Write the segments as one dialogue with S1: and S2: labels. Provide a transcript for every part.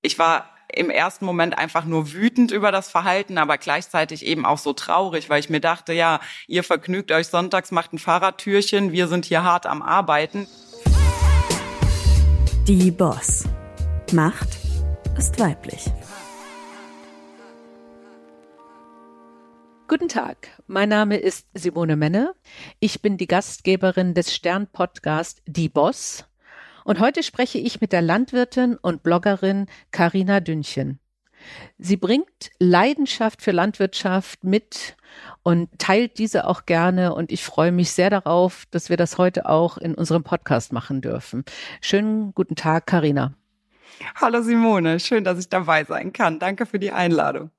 S1: Ich war im ersten Moment einfach nur wütend über das Verhalten, aber gleichzeitig eben auch so traurig, weil ich mir dachte, ja, ihr vergnügt euch sonntags, macht ein Fahrradtürchen, wir sind hier hart am Arbeiten.
S2: Die Boss. Macht ist weiblich.
S3: Guten Tag, mein Name ist Simone Menne. Ich bin die Gastgeberin des Stern-Podcast Die Boss. Und heute spreche ich mit der Landwirtin und Bloggerin Karina Dünnchen. Sie bringt Leidenschaft für Landwirtschaft mit und teilt diese auch gerne. Und ich freue mich sehr darauf, dass wir das heute auch in unserem Podcast machen dürfen. Schönen guten Tag, Karina.
S1: Hallo Simone, schön, dass ich dabei sein kann. Danke für die Einladung.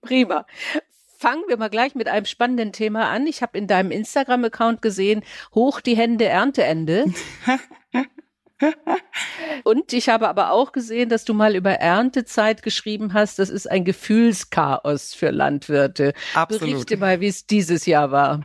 S3: Prima fangen wir mal gleich mit einem spannenden Thema an. Ich habe in deinem Instagram-Account gesehen, hoch die Hände, Ernteende. Und ich habe aber auch gesehen, dass du mal über Erntezeit geschrieben hast. Das ist ein Gefühlschaos für Landwirte. Absolut. Berichte mal, wie es dieses Jahr war.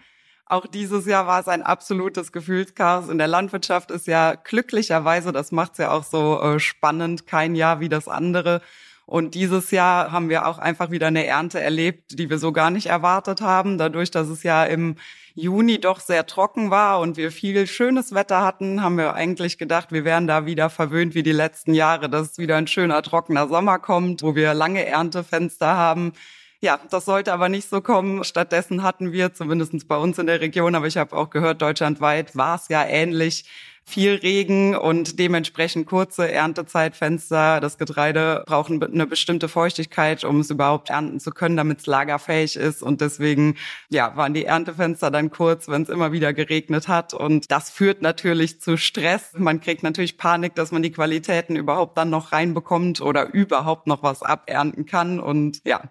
S1: Auch dieses Jahr war es ein absolutes Gefühlschaos. In der Landwirtschaft ist ja glücklicherweise, das macht es ja auch so äh, spannend, kein Jahr wie das andere. Und dieses Jahr haben wir auch einfach wieder eine Ernte erlebt, die wir so gar nicht erwartet haben. Dadurch, dass es ja im Juni doch sehr trocken war und wir viel schönes Wetter hatten, haben wir eigentlich gedacht, wir wären da wieder verwöhnt wie die letzten Jahre, dass wieder ein schöner trockener Sommer kommt, wo wir lange Erntefenster haben. Ja, das sollte aber nicht so kommen. Stattdessen hatten wir, zumindest bei uns in der Region, aber ich habe auch gehört, deutschlandweit war es ja ähnlich, viel Regen und dementsprechend kurze Erntezeitfenster. Das Getreide braucht eine bestimmte Feuchtigkeit, um es überhaupt ernten zu können, damit es lagerfähig ist. Und deswegen ja, waren die Erntefenster dann kurz, wenn es immer wieder geregnet hat. Und das führt natürlich zu Stress. Man kriegt natürlich Panik, dass man die Qualitäten überhaupt dann noch reinbekommt oder überhaupt noch was abernten kann. Und ja,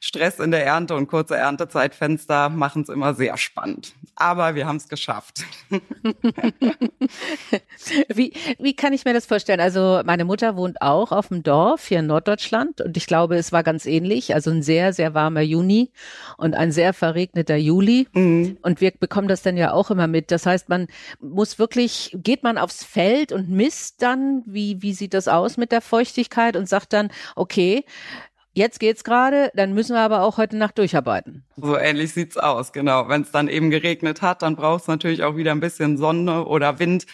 S1: Stress in der Ernte und kurze Erntezeitfenster machen es immer sehr spannend. Aber wir haben es geschafft.
S3: wie, wie kann ich mir das vorstellen? Also meine Mutter wohnt auch auf dem Dorf hier in Norddeutschland und ich glaube, es war ganz ähnlich. Also ein sehr, sehr warmer Juni und ein sehr verregneter Juli. Mhm. Und wir bekommen das dann ja auch immer mit. Das heißt, man muss wirklich, geht man aufs Feld und misst dann, wie, wie sieht das aus mit der Feuchtigkeit und sagt dann, okay, Jetzt geht's gerade, dann müssen wir aber auch heute Nacht durcharbeiten.
S1: So ähnlich sieht's aus, genau. Wenn es dann eben geregnet hat, dann braucht es natürlich auch wieder ein bisschen Sonne oder Wind,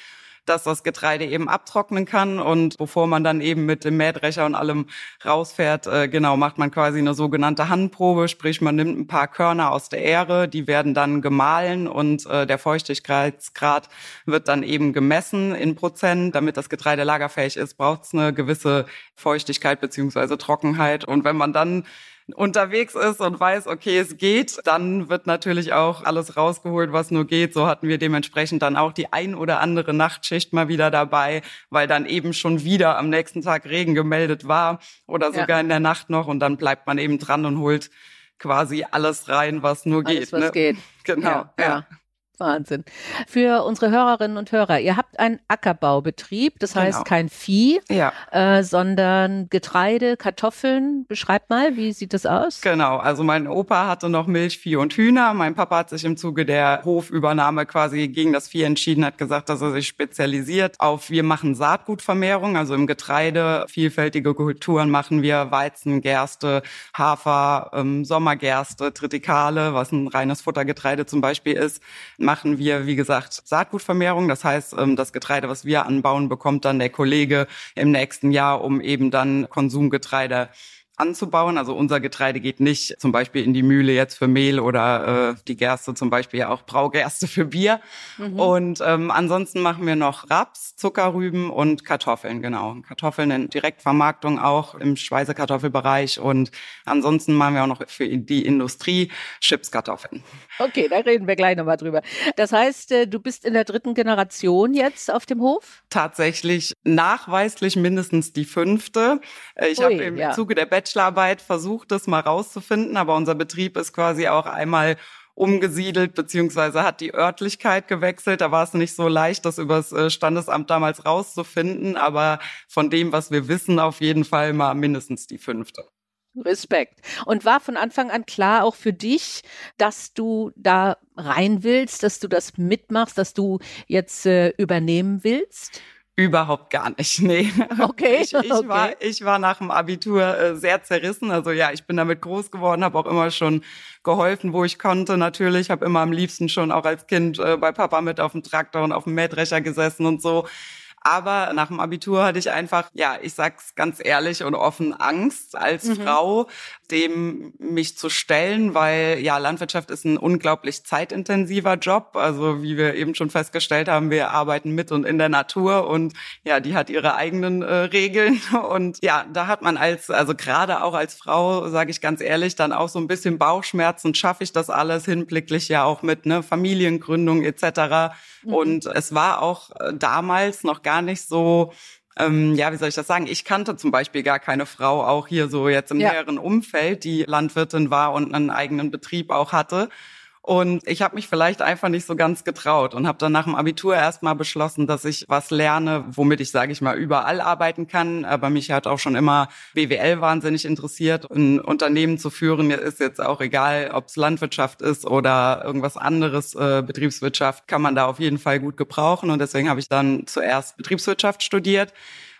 S1: dass das Getreide eben abtrocknen kann. Und bevor man dann eben mit dem Mähdrescher und allem rausfährt, äh, genau, macht man quasi eine sogenannte Handprobe, sprich man nimmt ein paar Körner aus der Ähre, die werden dann gemahlen und äh, der Feuchtigkeitsgrad wird dann eben gemessen in Prozent. Damit das Getreide lagerfähig ist, braucht es eine gewisse Feuchtigkeit beziehungsweise Trockenheit. Und wenn man dann unterwegs ist und weiß, okay, es geht, dann wird natürlich auch alles rausgeholt, was nur geht. So hatten wir dementsprechend dann auch die ein oder andere Nachtschicht mal wieder dabei, weil dann eben schon wieder am nächsten Tag Regen gemeldet war oder sogar ja. in der Nacht noch und dann bleibt man eben dran und holt quasi alles rein, was nur
S3: alles,
S1: geht.
S3: Was
S1: ne?
S3: geht.
S1: Genau.
S3: Ja, ja. Wahnsinn. Für unsere Hörerinnen und Hörer, ihr habt einen Ackerbaubetrieb, das genau. heißt kein Vieh, ja. äh, sondern Getreide, Kartoffeln. Beschreibt mal, wie sieht das aus?
S1: Genau, also mein Opa hatte noch Milch, Vieh und Hühner. Mein Papa hat sich im Zuge der Hofübernahme quasi gegen das Vieh entschieden, hat gesagt, dass er sich spezialisiert auf, wir machen Saatgutvermehrung, also im Getreide vielfältige Kulturen machen wir Weizen, Gerste, Hafer, ähm, Sommergerste, Tritikale, was ein reines Futtergetreide zum Beispiel ist machen wir, wie gesagt, Saatgutvermehrung. Das heißt, ähm, das Getreide, was wir anbauen, bekommt dann der Kollege im nächsten Jahr, um eben dann Konsumgetreide anzubauen. Also unser Getreide geht nicht zum Beispiel in die Mühle jetzt für Mehl oder äh, die Gerste zum Beispiel ja auch Braugerste für Bier. Mhm. Und ähm, ansonsten machen wir noch Raps, Zuckerrüben und Kartoffeln, genau. Kartoffeln in Direktvermarktung auch im Speisekartoffelbereich und ansonsten machen wir auch noch für die Industrie Chipskartoffeln.
S3: Okay, da reden wir gleich nochmal drüber. Das heißt, äh, du bist in der dritten Generation jetzt auf dem Hof?
S1: Tatsächlich nachweislich mindestens die fünfte. Äh, ich habe im ja. Zuge der Bachelor Bachelorarbeit versucht, das mal rauszufinden, aber unser Betrieb ist quasi auch einmal umgesiedelt beziehungsweise hat die Örtlichkeit gewechselt. Da war es nicht so leicht, das übers äh, Standesamt damals rauszufinden, aber von dem, was wir wissen, auf jeden Fall mal mindestens die fünfte.
S3: Respekt. Und war von Anfang an klar auch für dich, dass du da rein willst, dass du das mitmachst, dass du jetzt äh, übernehmen willst?
S1: Überhaupt gar nicht, nee.
S3: Okay.
S1: Ich, ich,
S3: okay.
S1: War, ich war nach dem Abitur äh, sehr zerrissen. Also ja, ich bin damit groß geworden, habe auch immer schon geholfen, wo ich konnte. Natürlich, habe immer am liebsten schon auch als Kind äh, bei Papa mit auf dem Traktor und auf dem Mähdrescher gesessen und so. Aber nach dem Abitur hatte ich einfach, ja, ich sag's ganz ehrlich und offen, Angst als mhm. Frau, dem mich zu stellen, weil ja, Landwirtschaft ist ein unglaublich zeitintensiver Job. Also wie wir eben schon festgestellt haben, wir arbeiten mit und in der Natur und ja, die hat ihre eigenen äh, Regeln. Und ja, da hat man als, also gerade auch als Frau, sage ich ganz ehrlich, dann auch so ein bisschen Bauchschmerzen. Schaffe ich das alles hinblicklich ja auch mit ne, Familiengründung etc. Mhm. Und es war auch äh, damals noch gar nicht so ähm, ja, wie soll ich das sagen? Ich kannte zum Beispiel gar keine Frau, auch hier so jetzt im ja. näheren Umfeld, die Landwirtin war und einen eigenen Betrieb auch hatte. Und ich habe mich vielleicht einfach nicht so ganz getraut und habe dann nach dem Abitur erstmal beschlossen, dass ich was lerne, womit ich, sage ich mal, überall arbeiten kann. Aber mich hat auch schon immer BWL wahnsinnig interessiert. Ein Unternehmen zu führen ist jetzt auch egal, ob es Landwirtschaft ist oder irgendwas anderes, äh, Betriebswirtschaft, kann man da auf jeden Fall gut gebrauchen. Und deswegen habe ich dann zuerst Betriebswirtschaft studiert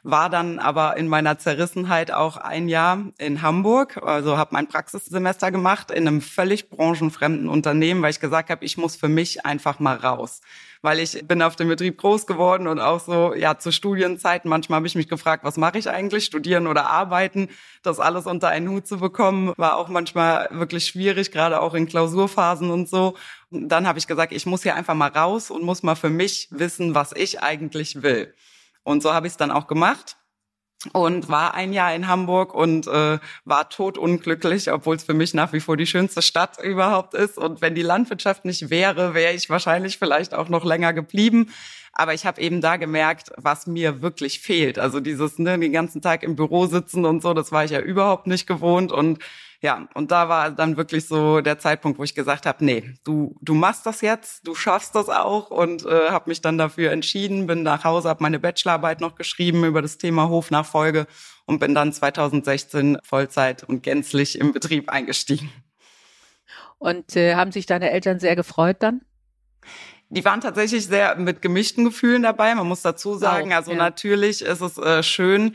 S1: war dann aber in meiner Zerrissenheit auch ein Jahr in Hamburg, also habe mein Praxissemester gemacht in einem völlig branchenfremden Unternehmen, weil ich gesagt habe, ich muss für mich einfach mal raus. Weil ich bin auf dem Betrieb groß geworden und auch so, ja, zu Studienzeiten, manchmal habe ich mich gefragt, was mache ich eigentlich, studieren oder arbeiten, das alles unter einen Hut zu bekommen, war auch manchmal wirklich schwierig, gerade auch in Klausurphasen und so. Und dann habe ich gesagt, ich muss hier einfach mal raus und muss mal für mich wissen, was ich eigentlich will. Und so habe ich es dann auch gemacht und war ein Jahr in Hamburg und äh, war totunglücklich, obwohl es für mich nach wie vor die schönste Stadt überhaupt ist. Und wenn die Landwirtschaft nicht wäre, wäre ich wahrscheinlich vielleicht auch noch länger geblieben. Aber ich habe eben da gemerkt, was mir wirklich fehlt. Also dieses, ne, den ganzen Tag im Büro sitzen und so, das war ich ja überhaupt nicht gewohnt. Und ja, und da war dann wirklich so der Zeitpunkt, wo ich gesagt habe, nee, du du machst das jetzt, du schaffst das auch und äh, habe mich dann dafür entschieden, bin nach Hause, habe meine Bachelorarbeit noch geschrieben über das Thema Hofnachfolge und bin dann 2016 Vollzeit und gänzlich im Betrieb eingestiegen.
S3: Und äh, haben sich deine Eltern sehr gefreut dann?
S1: Die waren tatsächlich sehr mit gemischten Gefühlen dabei. Man muss dazu sagen, also ja. natürlich ist es äh, schön,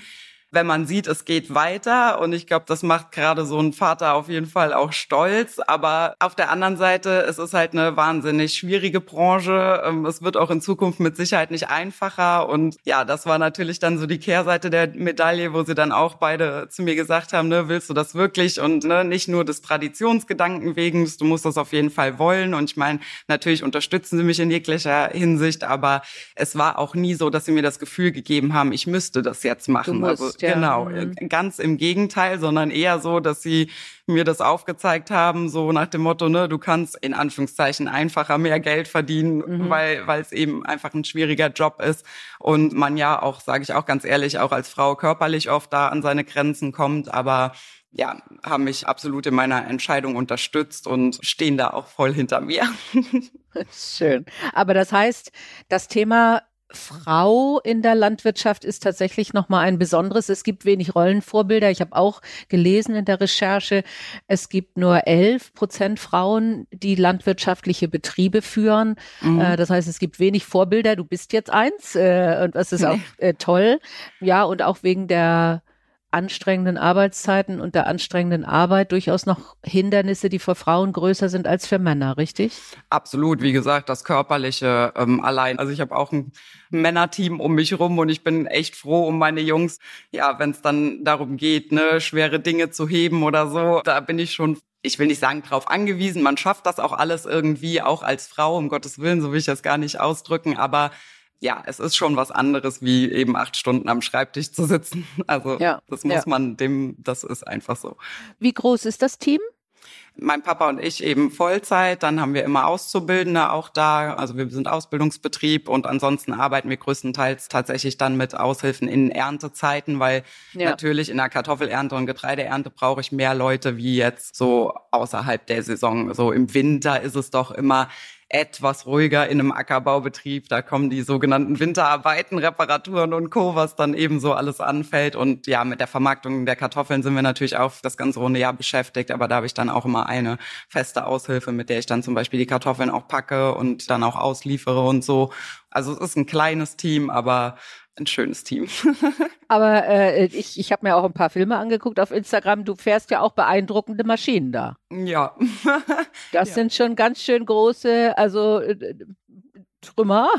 S1: wenn man sieht, es geht weiter. Und ich glaube, das macht gerade so ein Vater auf jeden Fall auch stolz. Aber auf der anderen Seite, es ist halt eine wahnsinnig schwierige Branche. Ähm, es wird auch in Zukunft mit Sicherheit nicht einfacher. Und ja, das war natürlich dann so die Kehrseite der Medaille, wo sie dann auch beide zu mir gesagt haben, ne, willst du das wirklich? Und ne, nicht nur des Traditionsgedanken wegen, du musst das auf jeden Fall wollen. Und ich meine, natürlich unterstützen sie mich in jeglicher Hinsicht, aber es war auch nie so, dass sie mir das Gefühl gegeben haben, ich müsste das jetzt machen.
S3: Musst, also
S1: ja. Genau, mhm. ganz im Gegenteil, sondern eher so, dass sie mir das aufgezeigt haben, so nach dem Motto, ne, du kannst in Anführungszeichen einfacher mehr Geld verdienen, mhm. weil weil es eben einfach ein schwieriger Job ist und man ja auch, sage ich auch ganz ehrlich, auch als Frau körperlich oft da an seine Grenzen kommt, aber ja, haben mich absolut in meiner Entscheidung unterstützt und stehen da auch voll hinter mir.
S3: Schön. Aber das heißt, das Thema Frau in der Landwirtschaft ist tatsächlich nochmal ein besonderes. Es gibt wenig Rollenvorbilder. Ich habe auch gelesen in der Recherche, es gibt nur elf Prozent Frauen, die landwirtschaftliche Betriebe führen. Mhm. Äh, das heißt, es gibt wenig Vorbilder. Du bist jetzt eins äh, und das ist auch äh, toll. Ja, und auch wegen der anstrengenden Arbeitszeiten und der anstrengenden Arbeit durchaus noch Hindernisse, die für Frauen größer sind als für Männer, richtig?
S1: Absolut. Wie gesagt, das Körperliche ähm, allein. Also ich habe auch ein Männerteam um mich rum und ich bin echt froh um meine Jungs. Ja, wenn es dann darum geht, ne, schwere Dinge zu heben oder so, da bin ich schon ich will nicht sagen, drauf angewiesen. Man schafft das auch alles irgendwie, auch als Frau, um Gottes Willen, so will ich das gar nicht ausdrücken. Aber ja, es ist schon was anderes, wie eben acht Stunden am Schreibtisch zu sitzen. Also ja, das muss ja. man dem, das ist einfach so.
S3: Wie groß ist das Team?
S1: Mein Papa und ich eben Vollzeit, dann haben wir immer Auszubildende auch da. Also wir sind Ausbildungsbetrieb und ansonsten arbeiten wir größtenteils tatsächlich dann mit Aushilfen in Erntezeiten, weil ja. natürlich in der Kartoffelernte und Getreideernte brauche ich mehr Leute wie jetzt so außerhalb der Saison. So im Winter ist es doch immer etwas ruhiger in einem Ackerbaubetrieb. Da kommen die sogenannten Winterarbeiten, Reparaturen und Co., was dann eben so alles anfällt. Und ja, mit der Vermarktung der Kartoffeln sind wir natürlich auch das ganze runde Jahr beschäftigt. Aber da habe ich dann auch immer eine feste Aushilfe, mit der ich dann zum Beispiel die Kartoffeln auch packe und dann auch ausliefere und so. Also es ist ein kleines Team, aber ein schönes Team.
S3: Aber äh, ich, ich habe mir auch ein paar Filme angeguckt auf Instagram. Du fährst ja auch beeindruckende Maschinen da.
S1: Ja.
S3: das
S1: ja.
S3: sind schon ganz schön große, also äh, Trümmer.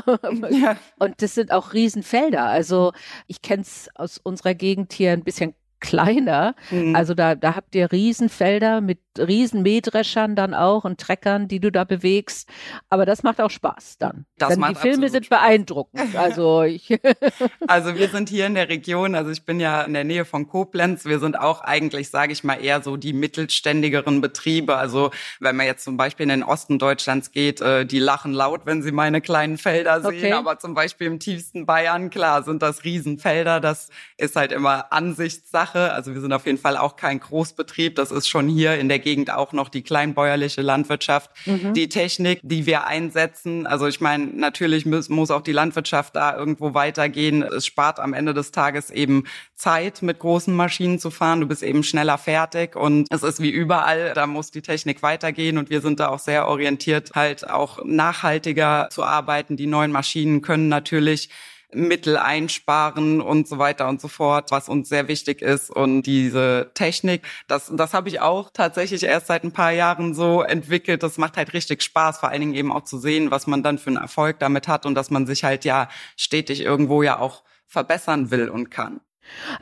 S3: Ja. Und das sind auch Riesenfelder. Also ich kenne es aus unserer Gegend hier ein bisschen kleiner. Mhm. Also da, da habt ihr Riesenfelder mit riesen Mähdreschern dann auch und Treckern, die du da bewegst. Aber das macht auch Spaß dann. Das Denn die Filme sind Spaß. beeindruckend. Also ich
S1: Also wir sind hier in der Region, also ich bin ja in der Nähe von Koblenz. Wir sind auch eigentlich, sage ich mal, eher so die mittelständigeren Betriebe. Also wenn man jetzt zum Beispiel in den Osten Deutschlands geht, äh, die lachen laut, wenn sie meine kleinen Felder sehen. Okay. Aber zum Beispiel im tiefsten Bayern, klar, sind das Riesenfelder. Das ist halt immer Ansichtssache. Also wir sind auf jeden Fall auch kein Großbetrieb. Das ist schon hier in der Gegend auch noch die kleinbäuerliche Landwirtschaft, mhm. die Technik, die wir einsetzen. Also ich meine, natürlich muss, muss auch die Landwirtschaft da irgendwo weitergehen. Es spart am Ende des Tages eben Zeit, mit großen Maschinen zu fahren. Du bist eben schneller fertig und es ist wie überall, da muss die Technik weitergehen und wir sind da auch sehr orientiert, halt auch nachhaltiger zu arbeiten. Die neuen Maschinen können natürlich Mittel einsparen und so weiter und so fort, was uns sehr wichtig ist. Und diese Technik, das, das habe ich auch tatsächlich erst seit ein paar Jahren so entwickelt. Das macht halt richtig Spaß, vor allen Dingen eben auch zu sehen, was man dann für einen Erfolg damit hat und dass man sich halt ja stetig irgendwo ja auch verbessern will und kann.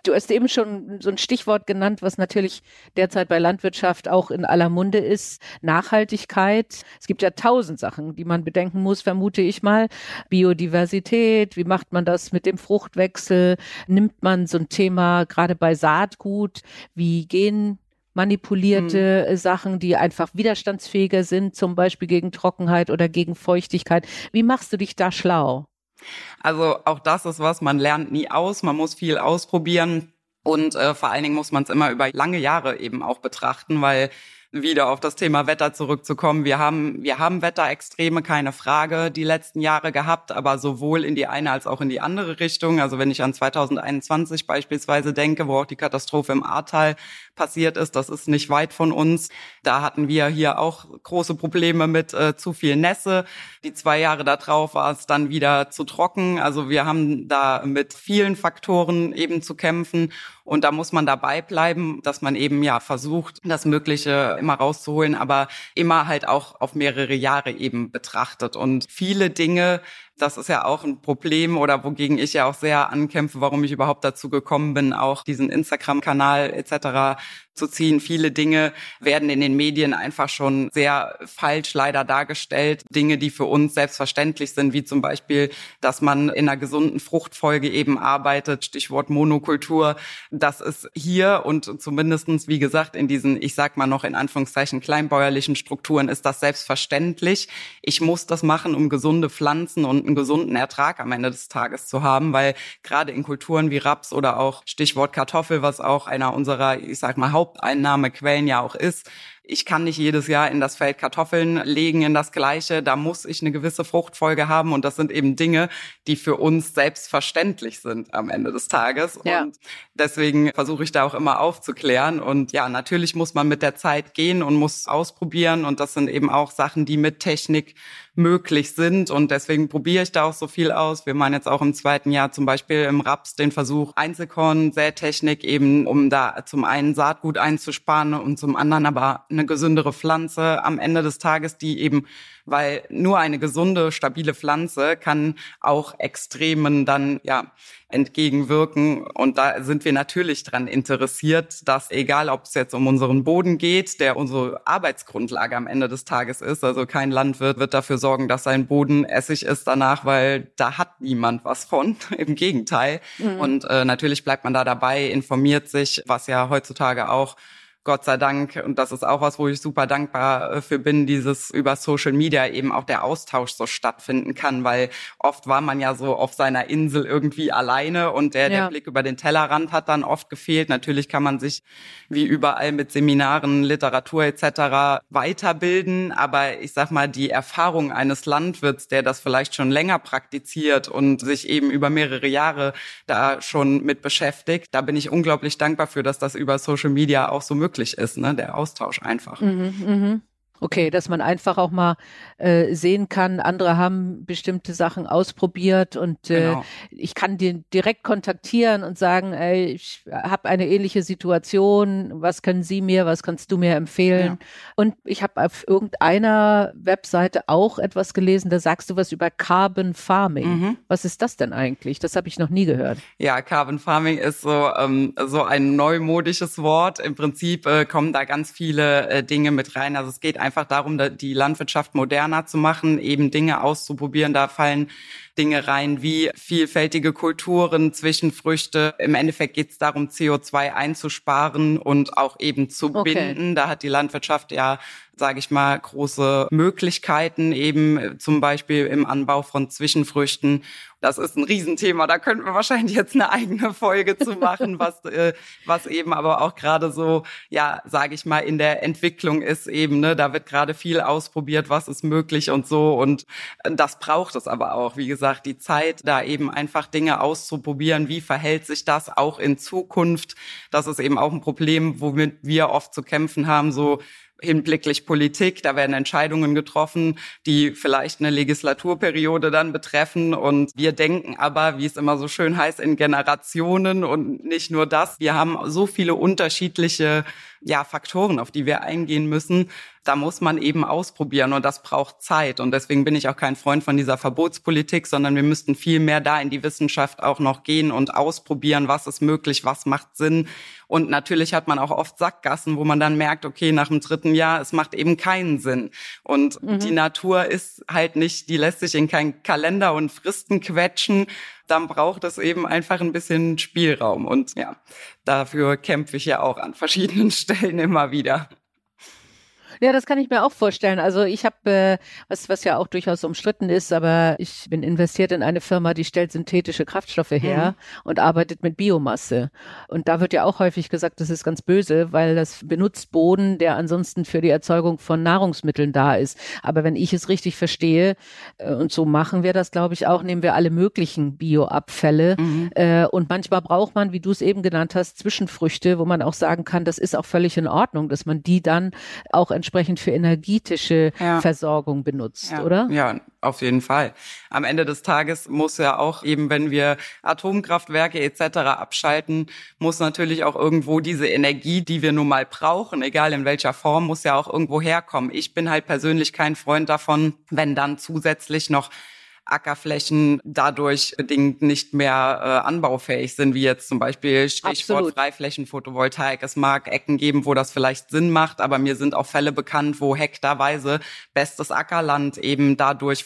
S3: Du hast eben schon so ein Stichwort genannt, was natürlich derzeit bei Landwirtschaft auch in aller Munde ist. Nachhaltigkeit. Es gibt ja tausend Sachen, die man bedenken muss, vermute ich mal. Biodiversität. Wie macht man das mit dem Fruchtwechsel? Nimmt man so ein Thema gerade bei Saatgut? Wie gehen manipulierte hm. Sachen, die einfach widerstandsfähiger sind, zum Beispiel gegen Trockenheit oder gegen Feuchtigkeit. Wie machst du dich da schlau?
S1: Also auch das ist was, man lernt nie aus, man muss viel ausprobieren. Und äh, vor allen Dingen muss man es immer über lange Jahre eben auch betrachten, weil wieder auf das Thema Wetter zurückzukommen. Wir haben, wir haben Wetterextreme, keine Frage, die letzten Jahre gehabt, aber sowohl in die eine als auch in die andere Richtung. Also wenn ich an 2021 beispielsweise denke, wo auch die Katastrophe im Ahrtal passiert ist, das ist nicht weit von uns. Da hatten wir hier auch große Probleme mit äh, zu viel Nässe. Die zwei Jahre darauf war es dann wieder zu trocken. Also wir haben da mit vielen Faktoren eben zu kämpfen. Und da muss man dabei bleiben, dass man eben ja versucht, das Mögliche immer rauszuholen, aber immer halt auch auf mehrere Jahre eben betrachtet. Und viele Dinge das ist ja auch ein Problem oder wogegen ich ja auch sehr ankämpfe, warum ich überhaupt dazu gekommen bin, auch diesen Instagram-Kanal etc. zu ziehen. Viele Dinge werden in den Medien einfach schon sehr falsch leider dargestellt. Dinge, die für uns selbstverständlich sind, wie zum Beispiel, dass man in einer gesunden Fruchtfolge eben arbeitet, Stichwort Monokultur. Das ist hier und zumindestens, wie gesagt, in diesen, ich sag mal noch in Anführungszeichen, kleinbäuerlichen Strukturen ist das selbstverständlich. Ich muss das machen, um gesunde Pflanzen und einen gesunden Ertrag am Ende des Tages zu haben, weil gerade in Kulturen wie Raps oder auch Stichwort Kartoffel, was auch einer unserer, ich sag mal, Haupteinnahmequellen ja auch ist, ich kann nicht jedes Jahr in das Feld Kartoffeln legen, in das Gleiche. Da muss ich eine gewisse Fruchtfolge haben. Und das sind eben Dinge, die für uns selbstverständlich sind am Ende des Tages. Ja. Und deswegen versuche ich da auch immer aufzuklären. Und ja, natürlich muss man mit der Zeit gehen und muss ausprobieren. Und das sind eben auch Sachen, die mit Technik möglich sind. Und deswegen probiere ich da auch so viel aus. Wir machen jetzt auch im zweiten Jahr zum Beispiel im Raps den Versuch Einzelkorn, Sätechnik eben, um da zum einen Saatgut einzusparen und zum anderen aber eine gesündere Pflanze am Ende des Tages, die eben weil nur eine gesunde, stabile Pflanze kann auch Extremen dann ja entgegenwirken. Und da sind wir natürlich dran interessiert, dass egal, ob es jetzt um unseren Boden geht, der unsere Arbeitsgrundlage am Ende des Tages ist, also kein Landwirt wird dafür sorgen, dass sein Boden essig ist danach, weil da hat niemand was von. Im Gegenteil. Mhm. Und äh, natürlich bleibt man da dabei, informiert sich, was ja heutzutage auch Gott sei Dank, und das ist auch was, wo ich super dankbar äh, für bin, dieses über Social Media eben auch der Austausch so stattfinden kann, weil oft war man ja so auf seiner Insel irgendwie alleine und der, ja. der Blick über den Tellerrand hat dann oft gefehlt. Natürlich kann man sich wie überall mit Seminaren, Literatur etc. weiterbilden, aber ich sag mal, die Erfahrung eines Landwirts, der das vielleicht schon länger praktiziert und sich eben über mehrere Jahre da schon mit beschäftigt, da bin ich unglaublich dankbar für, dass das über Social Media auch so möglich möglich ist, ne? der Austausch einfach. Mhm,
S3: mhm. Okay, dass man einfach auch mal äh, sehen kann, andere haben bestimmte Sachen ausprobiert und äh, genau. ich kann den direkt kontaktieren und sagen, ey, ich habe eine ähnliche Situation, was können Sie mir, was kannst du mir empfehlen? Ja. Und ich habe auf irgendeiner Webseite auch etwas gelesen, da sagst du was über Carbon Farming. Mhm. Was ist das denn eigentlich? Das habe ich noch nie gehört.
S1: Ja, Carbon Farming ist so ähm, so ein neumodisches Wort. Im Prinzip äh, kommen da ganz viele äh, Dinge mit rein. Also es geht einfach darum, die Landwirtschaft moderner zu machen, eben Dinge auszuprobieren. Da fallen Dinge rein wie vielfältige Kulturen, Zwischenfrüchte. Im Endeffekt geht es darum, CO2 einzusparen und auch eben zu okay. binden. Da hat die Landwirtschaft ja sage ich mal, große Möglichkeiten, eben zum Beispiel im Anbau von Zwischenfrüchten das ist ein Riesenthema. Da könnten wir wahrscheinlich jetzt eine eigene Folge zu machen, was, äh, was eben aber auch gerade so, ja, sage ich mal, in der Entwicklung ist eben. Ne? Da wird gerade viel ausprobiert, was ist möglich und so. Und das braucht es aber auch. Wie gesagt, die Zeit, da eben einfach Dinge auszuprobieren. Wie verhält sich das auch in Zukunft? Das ist eben auch ein Problem, womit wir oft zu kämpfen haben. So hinblicklich Politik. Da werden Entscheidungen getroffen, die vielleicht eine Legislaturperiode dann betreffen. Und wir denken aber, wie es immer so schön heißt, in Generationen und nicht nur das. Wir haben so viele unterschiedliche ja, Faktoren, auf die wir eingehen müssen. Da muss man eben ausprobieren und das braucht Zeit. Und deswegen bin ich auch kein Freund von dieser Verbotspolitik, sondern wir müssten viel mehr da in die Wissenschaft auch noch gehen und ausprobieren, was ist möglich, was macht Sinn. Und natürlich hat man auch oft Sackgassen, wo man dann merkt, okay, nach dem dritten Jahr, es macht eben keinen Sinn. Und mhm. die Natur ist halt nicht, die lässt sich in keinen Kalender und Fristen quetschen, dann braucht es eben einfach ein bisschen Spielraum. Und ja, dafür kämpfe ich ja auch an verschiedenen Stellen immer wieder.
S3: Ja, das kann ich mir auch vorstellen. Also ich habe, äh, was, was ja auch durchaus umstritten ist, aber ich bin investiert in eine Firma, die stellt synthetische Kraftstoffe her mhm. und arbeitet mit Biomasse. Und da wird ja auch häufig gesagt, das ist ganz böse, weil das benutzt Boden, der ansonsten für die Erzeugung von Nahrungsmitteln da ist. Aber wenn ich es richtig verstehe, äh, und so machen wir das, glaube ich, auch, nehmen wir alle möglichen Bioabfälle. Mhm. Äh, und manchmal braucht man, wie du es eben genannt hast, Zwischenfrüchte, wo man auch sagen kann, das ist auch völlig in Ordnung, dass man die dann auch entsprechend für energetische ja. Versorgung benutzt,
S1: ja.
S3: oder?
S1: Ja, auf jeden Fall. Am Ende des Tages muss ja auch eben, wenn wir Atomkraftwerke etc. abschalten, muss natürlich auch irgendwo diese Energie, die wir nun mal brauchen, egal in welcher Form, muss ja auch irgendwo herkommen. Ich bin halt persönlich kein Freund davon, wenn dann zusätzlich noch Ackerflächen dadurch bedingt nicht mehr äh, anbaufähig sind, wie jetzt zum Beispiel Stichwort Absolut. Freiflächenphotovoltaik. Es mag Ecken geben, wo das vielleicht Sinn macht, aber mir sind auch Fälle bekannt, wo hektarweise bestes Ackerland eben dadurch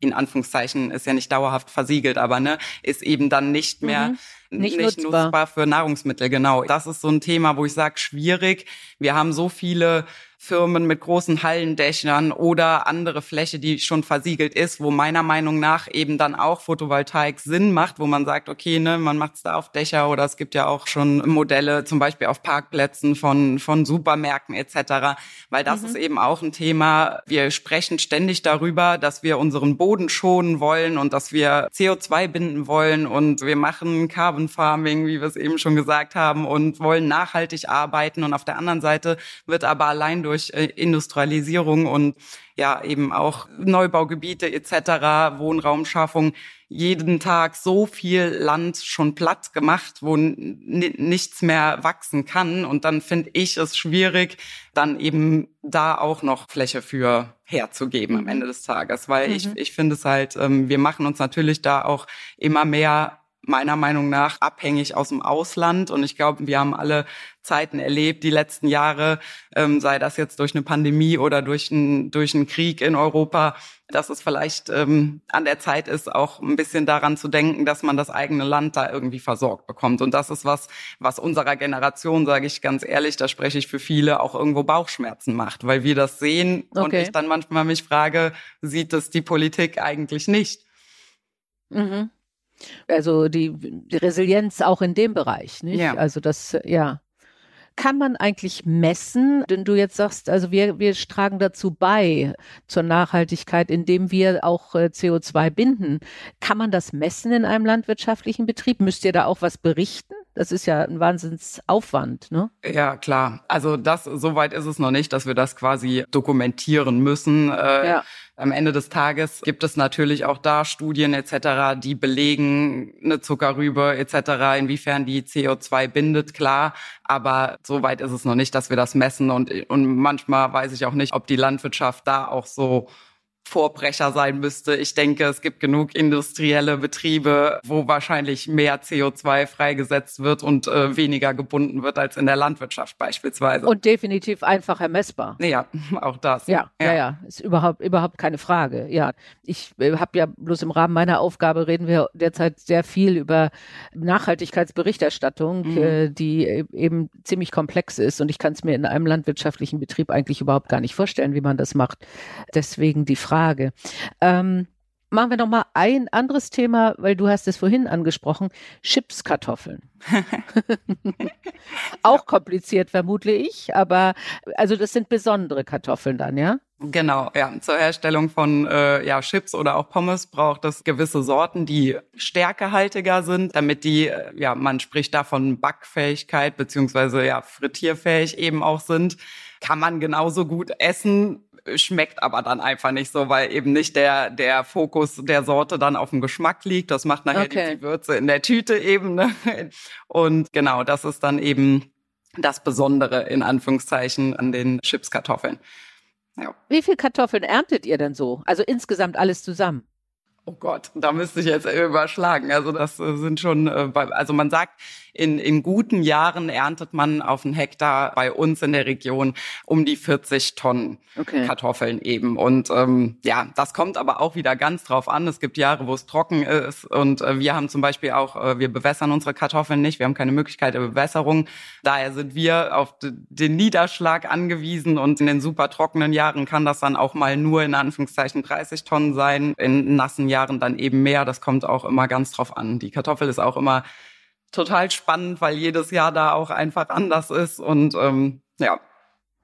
S1: in Anführungszeichen ist ja nicht dauerhaft versiegelt, aber ne, ist eben dann nicht mehr mhm. nicht, nicht nutzbar. nutzbar für Nahrungsmittel. Genau. Das ist so ein Thema, wo ich sage, schwierig. Wir haben so viele Firmen mit großen Hallendächern oder andere Fläche, die schon versiegelt ist, wo meiner Meinung nach eben dann auch Photovoltaik Sinn macht, wo man sagt, okay, ne, man macht es da auf Dächer oder es gibt ja auch schon Modelle, zum Beispiel auf Parkplätzen von, von Supermärkten etc., weil das mhm. ist eben auch ein Thema. Wir sprechen ständig darüber, dass wir unseren Boden schonen wollen und dass wir CO2 binden wollen und wir machen Carbon Farming, wie wir es eben schon gesagt haben, und wollen nachhaltig arbeiten und auf der anderen Seite wird aber allein durch äh, Industrialisierung und ja eben auch Neubaugebiete etc., Wohnraumschaffung jeden Tag so viel Land schon platt gemacht, wo nichts mehr wachsen kann. Und dann finde ich es schwierig, dann eben da auch noch Fläche für herzugeben am mhm. Ende des Tages. Weil mhm. ich, ich finde es halt, ähm, wir machen uns natürlich da auch immer mehr meiner Meinung nach abhängig aus dem Ausland. Und ich glaube, wir haben alle Zeiten erlebt, die letzten Jahre, ähm, sei das jetzt durch eine Pandemie oder durch, ein, durch einen Krieg in Europa, dass es vielleicht ähm, an der Zeit ist, auch ein bisschen daran zu denken, dass man das eigene Land da irgendwie versorgt bekommt. Und das ist was, was unserer Generation, sage ich ganz ehrlich, da spreche ich für viele, auch irgendwo Bauchschmerzen macht, weil wir das sehen okay. und ich dann manchmal mich frage, sieht es die Politik eigentlich nicht?
S3: Mhm. Also die, die Resilienz auch in dem Bereich, nicht? Ja. Also das, ja. kann man eigentlich messen? Denn du jetzt sagst, also wir, wir tragen dazu bei zur Nachhaltigkeit, indem wir auch äh, CO2 binden. Kann man das messen in einem landwirtschaftlichen Betrieb? Müsst ihr da auch was berichten? Das ist ja ein Wahnsinnsaufwand, ne?
S1: Ja, klar. Also das, soweit ist es noch nicht, dass wir das quasi dokumentieren müssen. Äh, ja. Am Ende des Tages gibt es natürlich auch da Studien etc., die belegen eine Zuckerrübe etc., inwiefern die CO2 bindet, klar. Aber soweit ist es noch nicht, dass wir das messen. Und, und manchmal weiß ich auch nicht, ob die Landwirtschaft da auch so Vorbrecher sein müsste. Ich denke, es gibt genug industrielle Betriebe, wo wahrscheinlich mehr CO2 freigesetzt wird und äh, weniger gebunden wird als in der Landwirtschaft beispielsweise.
S3: Und definitiv einfacher messbar.
S1: Ja, auch das.
S3: Ja, ja, ja, ja. ist überhaupt überhaupt keine Frage. Ja, ich äh, habe ja bloß im Rahmen meiner Aufgabe reden wir derzeit sehr viel über Nachhaltigkeitsberichterstattung, mhm. äh, die e-, eben ziemlich komplex ist und ich kann es mir in einem landwirtschaftlichen Betrieb eigentlich überhaupt gar nicht vorstellen, wie man das macht. Deswegen die Frage Frage. Ähm, machen wir noch mal ein anderes Thema, weil du hast es vorhin angesprochen, Chipskartoffeln. Auch kompliziert vermute ich, aber also das sind besondere Kartoffeln dann, ja?
S1: Genau, ja. Zur Herstellung von äh, ja, Chips oder auch Pommes braucht es gewisse Sorten, die stärkehaltiger sind, damit die, äh, ja, man spricht da von Backfähigkeit beziehungsweise ja frittierfähig eben auch sind. Kann man genauso gut essen, schmeckt aber dann einfach nicht so, weil eben nicht der, der Fokus der Sorte dann auf dem Geschmack liegt. Das macht nachher okay. die Würze in der Tüte eben. Ne? Und genau, das ist dann eben das Besondere in Anführungszeichen an den Chipskartoffeln.
S3: Ja. Wie viel Kartoffeln erntet ihr denn so? Also insgesamt alles zusammen?
S1: Oh Gott, da müsste ich jetzt überschlagen. Also das äh, sind schon, äh, also man sagt, in, in guten Jahren erntet man auf einen Hektar bei uns in der Region um die 40 Tonnen okay. Kartoffeln eben. Und ähm, ja, das kommt aber auch wieder ganz drauf an. Es gibt Jahre, wo es trocken ist. Und äh, wir haben zum Beispiel auch, äh, wir bewässern unsere Kartoffeln nicht. Wir haben keine Möglichkeit der Bewässerung. Daher sind wir auf den Niederschlag angewiesen. Und in den super trockenen Jahren kann das dann auch mal nur in Anführungszeichen 30 Tonnen sein. In nassen Jahren dann eben mehr. Das kommt auch immer ganz drauf an. Die Kartoffel ist auch immer total spannend, weil jedes Jahr da auch einfach anders ist und ähm, ja.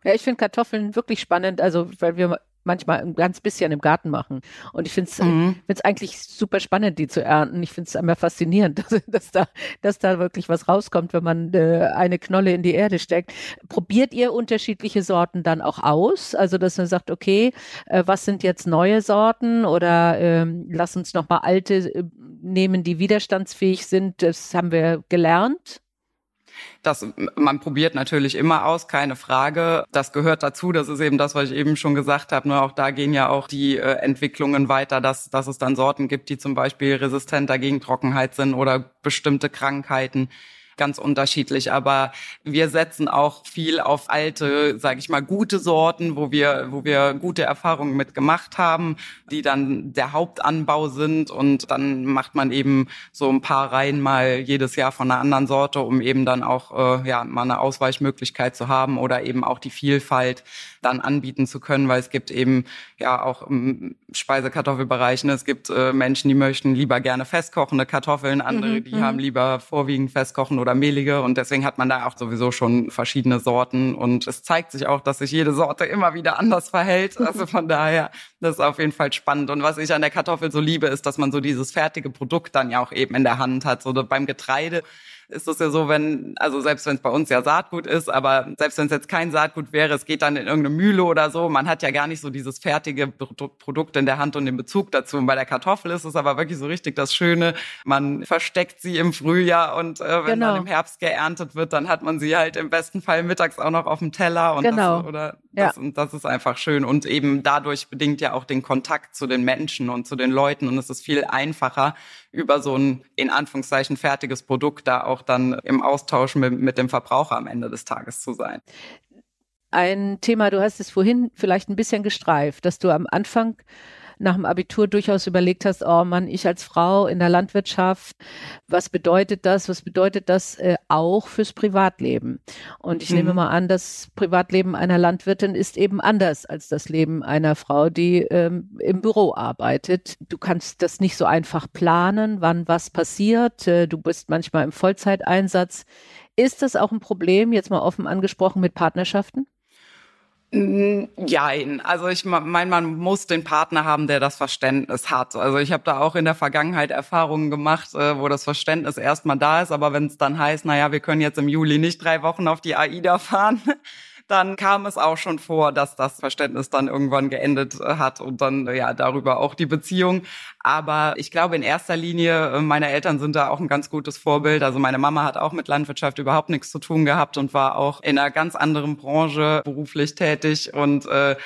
S3: Ja, ich finde Kartoffeln wirklich spannend, also weil wir manchmal ein ganz bisschen im Garten machen. Und ich finde es mhm. eigentlich super spannend, die zu ernten. Ich finde es immer faszinierend, dass, dass, da, dass da wirklich was rauskommt, wenn man äh, eine Knolle in die Erde steckt. Probiert ihr unterschiedliche Sorten dann auch aus? Also, dass man sagt, okay, äh, was sind jetzt neue Sorten oder ähm, lass uns nochmal alte äh, nehmen, die widerstandsfähig sind. Das haben wir gelernt.
S1: Das, man probiert natürlich immer aus, keine Frage. Das gehört dazu. Das ist eben das, was ich eben schon gesagt habe. Nur auch da gehen ja auch die äh, Entwicklungen weiter, dass, dass es dann Sorten gibt, die zum Beispiel resistenter gegen Trockenheit sind oder bestimmte Krankheiten ganz unterschiedlich. Aber wir setzen auch viel auf alte, sage ich mal, gute Sorten, wo wir, wo wir gute Erfahrungen mit gemacht haben, die dann der Hauptanbau sind. Und dann macht man eben so ein paar Reihen mal jedes Jahr von einer anderen Sorte, um eben dann auch äh, ja mal eine Ausweichmöglichkeit zu haben oder eben auch die Vielfalt dann anbieten zu können, weil es gibt eben ja auch im Speisekartoffelbereich, ne, es gibt äh, Menschen, die möchten lieber gerne festkochende Kartoffeln, andere, mhm, die haben mhm. lieber vorwiegend festkochende oder mehlige und deswegen hat man da auch sowieso schon verschiedene Sorten und es zeigt sich auch, dass sich jede Sorte immer wieder anders verhält. Also von daher, das ist auf jeden Fall spannend. Und was ich an der Kartoffel so liebe, ist, dass man so dieses fertige Produkt dann ja auch eben in der Hand hat. So beim Getreide ist es ja so, wenn, also selbst wenn es bei uns ja Saatgut ist, aber selbst wenn es jetzt kein Saatgut wäre, es geht dann in irgendeine Mühle oder so, man hat ja gar nicht so dieses fertige Produkt in der Hand und den Bezug dazu. Und bei der Kartoffel ist es aber wirklich so richtig das Schöne, man versteckt sie im Frühjahr und äh, wenn genau. dann im Herbst geerntet wird, dann hat man sie halt im besten Fall mittags auch noch auf dem Teller und
S3: genau.
S1: das, oder das, ja. und das ist einfach schön und eben dadurch bedingt ja auch den Kontakt zu den Menschen und zu den Leuten und es ist viel einfacher über so ein in Anführungszeichen fertiges Produkt da auch dann im Austausch mit, mit dem Verbraucher am Ende des Tages zu sein.
S3: Ein Thema, du hast es vorhin vielleicht ein bisschen gestreift, dass du am Anfang nach dem Abitur durchaus überlegt hast, oh Mann, ich als Frau in der Landwirtschaft, was bedeutet das? Was bedeutet das äh, auch fürs Privatleben? Und ich mhm. nehme mal an, das Privatleben einer Landwirtin ist eben anders als das Leben einer Frau, die ähm, im Büro arbeitet. Du kannst das nicht so einfach planen, wann was passiert. Äh, du bist manchmal im Vollzeiteinsatz. Ist das auch ein Problem, jetzt mal offen angesprochen, mit Partnerschaften?
S1: Jein. Also ich meine, man muss den Partner haben, der das Verständnis hat. Also ich habe da auch in der Vergangenheit Erfahrungen gemacht, äh, wo das Verständnis erstmal da ist, aber wenn es dann heißt, naja, wir können jetzt im Juli nicht drei Wochen auf die AIDA fahren, dann kam es auch schon vor, dass das Verständnis dann irgendwann geendet äh, hat und dann ja darüber auch die Beziehung. Aber ich glaube in erster Linie, äh, meine Eltern sind da auch ein ganz gutes Vorbild. Also meine Mama hat auch mit Landwirtschaft überhaupt nichts zu tun gehabt und war auch in einer ganz anderen Branche beruflich tätig und äh,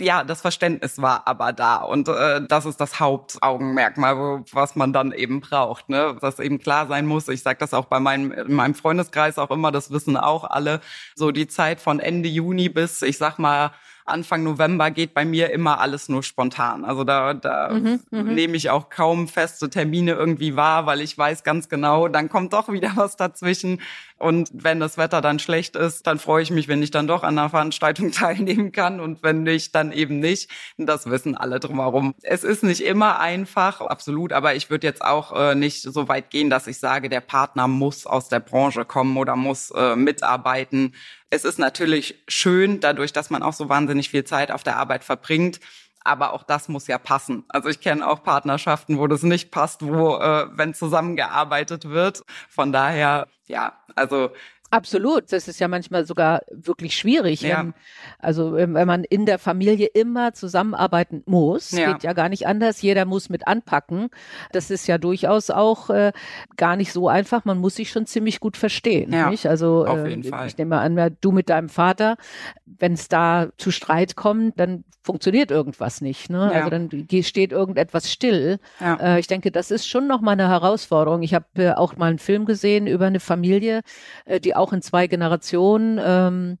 S1: ja, das Verständnis war aber da und äh, das ist das Hauptaugenmerkmal, was man dann eben braucht, ne? Dass eben klar sein muss. Ich sage das auch bei meinem in meinem Freundeskreis auch immer, das wissen auch alle. So die Zeit von Ende Juni bis ich sag mal Anfang November geht bei mir immer alles nur spontan. Also da, da mhm, mhm, nehme ich auch kaum feste Termine irgendwie wahr, weil ich weiß ganz genau, dann kommt doch wieder was dazwischen. Und wenn das Wetter dann schlecht ist, dann freue ich mich, wenn ich dann doch an einer Veranstaltung teilnehmen kann und wenn nicht, dann eben nicht. Das wissen alle drumherum. Es ist nicht immer einfach, absolut, aber ich würde jetzt auch äh, nicht so weit gehen, dass ich sage, der Partner muss aus der Branche kommen oder muss äh, mitarbeiten. Es ist natürlich schön, dadurch, dass man auch so wahnsinnig viel Zeit auf der Arbeit verbringt, aber auch das muss ja passen. Also ich kenne auch Partnerschaften, wo das nicht passt, wo äh, wenn zusammengearbeitet wird. Von daher, ja, also
S3: Absolut, das ist ja manchmal sogar wirklich schwierig. Ja. Wenn, also wenn man in der Familie immer zusammenarbeiten muss, ja. geht ja gar nicht anders. Jeder muss mit anpacken. Das ist ja durchaus auch äh, gar nicht so einfach. Man muss sich schon ziemlich gut verstehen. Ja, nicht? Also auf jeden äh, Fall. ich nehme an, du mit deinem Vater, wenn es da zu Streit kommt, dann funktioniert irgendwas nicht. Ne? Ja. Also dann steht irgendetwas still. Ja. Äh, ich denke, das ist schon noch mal eine Herausforderung. Ich habe äh, auch mal einen Film gesehen über eine Familie, äh, die auch in zwei Generationen ähm,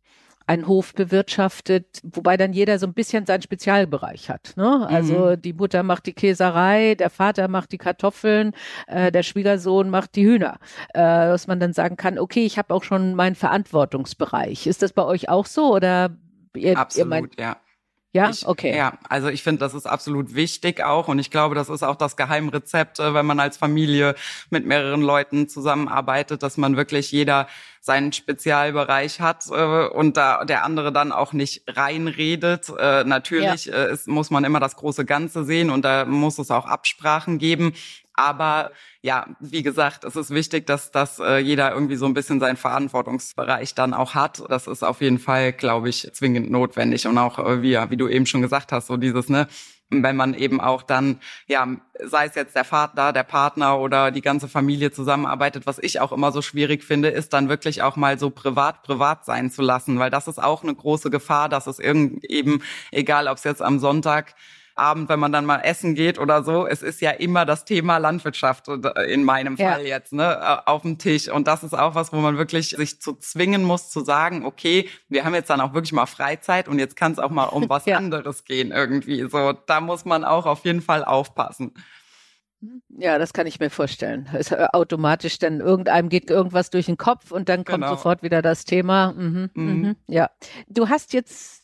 S3: einen Hof bewirtschaftet, wobei dann jeder so ein bisschen seinen Spezialbereich hat. Ne? Also mhm. die Mutter macht die Käserei, der Vater macht die Kartoffeln, äh, der Schwiegersohn macht die Hühner. Äh, dass man dann sagen kann, okay, ich habe auch schon meinen Verantwortungsbereich. Ist das bei euch auch so oder
S1: ihr, Absolut, ihr meint, ja.
S3: Ja,
S1: ich,
S3: okay.
S1: Ja, also ich finde, das ist absolut wichtig auch und ich glaube, das ist auch das Geheimrezept, äh, wenn man als Familie mit mehreren Leuten zusammenarbeitet, dass man wirklich jeder seinen Spezialbereich hat äh, und da der andere dann auch nicht reinredet. Äh, natürlich ja. äh, ist, muss man immer das große Ganze sehen und da muss es auch Absprachen geben. Aber ja, wie gesagt, es ist wichtig, dass, dass äh, jeder irgendwie so ein bisschen seinen Verantwortungsbereich dann auch hat. Das ist auf jeden Fall, glaube ich, zwingend notwendig. Und auch, äh, wie, wie du eben schon gesagt hast, so dieses, ne, wenn man eben auch dann, ja, sei es jetzt der Vater, der Partner oder die ganze Familie zusammenarbeitet, was ich auch immer so schwierig finde, ist dann wirklich auch mal so privat, privat sein zu lassen, weil das ist auch eine große Gefahr, dass es irgend eben, egal ob es jetzt am Sonntag Abend, wenn man dann mal essen geht oder so, es ist ja immer das Thema Landwirtschaft äh, in meinem Fall ja. jetzt, ne, äh, auf dem Tisch. Und das ist auch was, wo man wirklich sich zu zwingen muss, zu sagen, okay, wir haben jetzt dann auch wirklich mal Freizeit und jetzt kann es auch mal um was ja. anderes gehen irgendwie. So, da muss man auch auf jeden Fall aufpassen.
S3: Ja, das kann ich mir vorstellen. Es, äh, automatisch, denn irgendeinem geht irgendwas durch den Kopf und dann kommt genau. sofort wieder das Thema. Mhm, mhm. Mhm. Ja. Du hast jetzt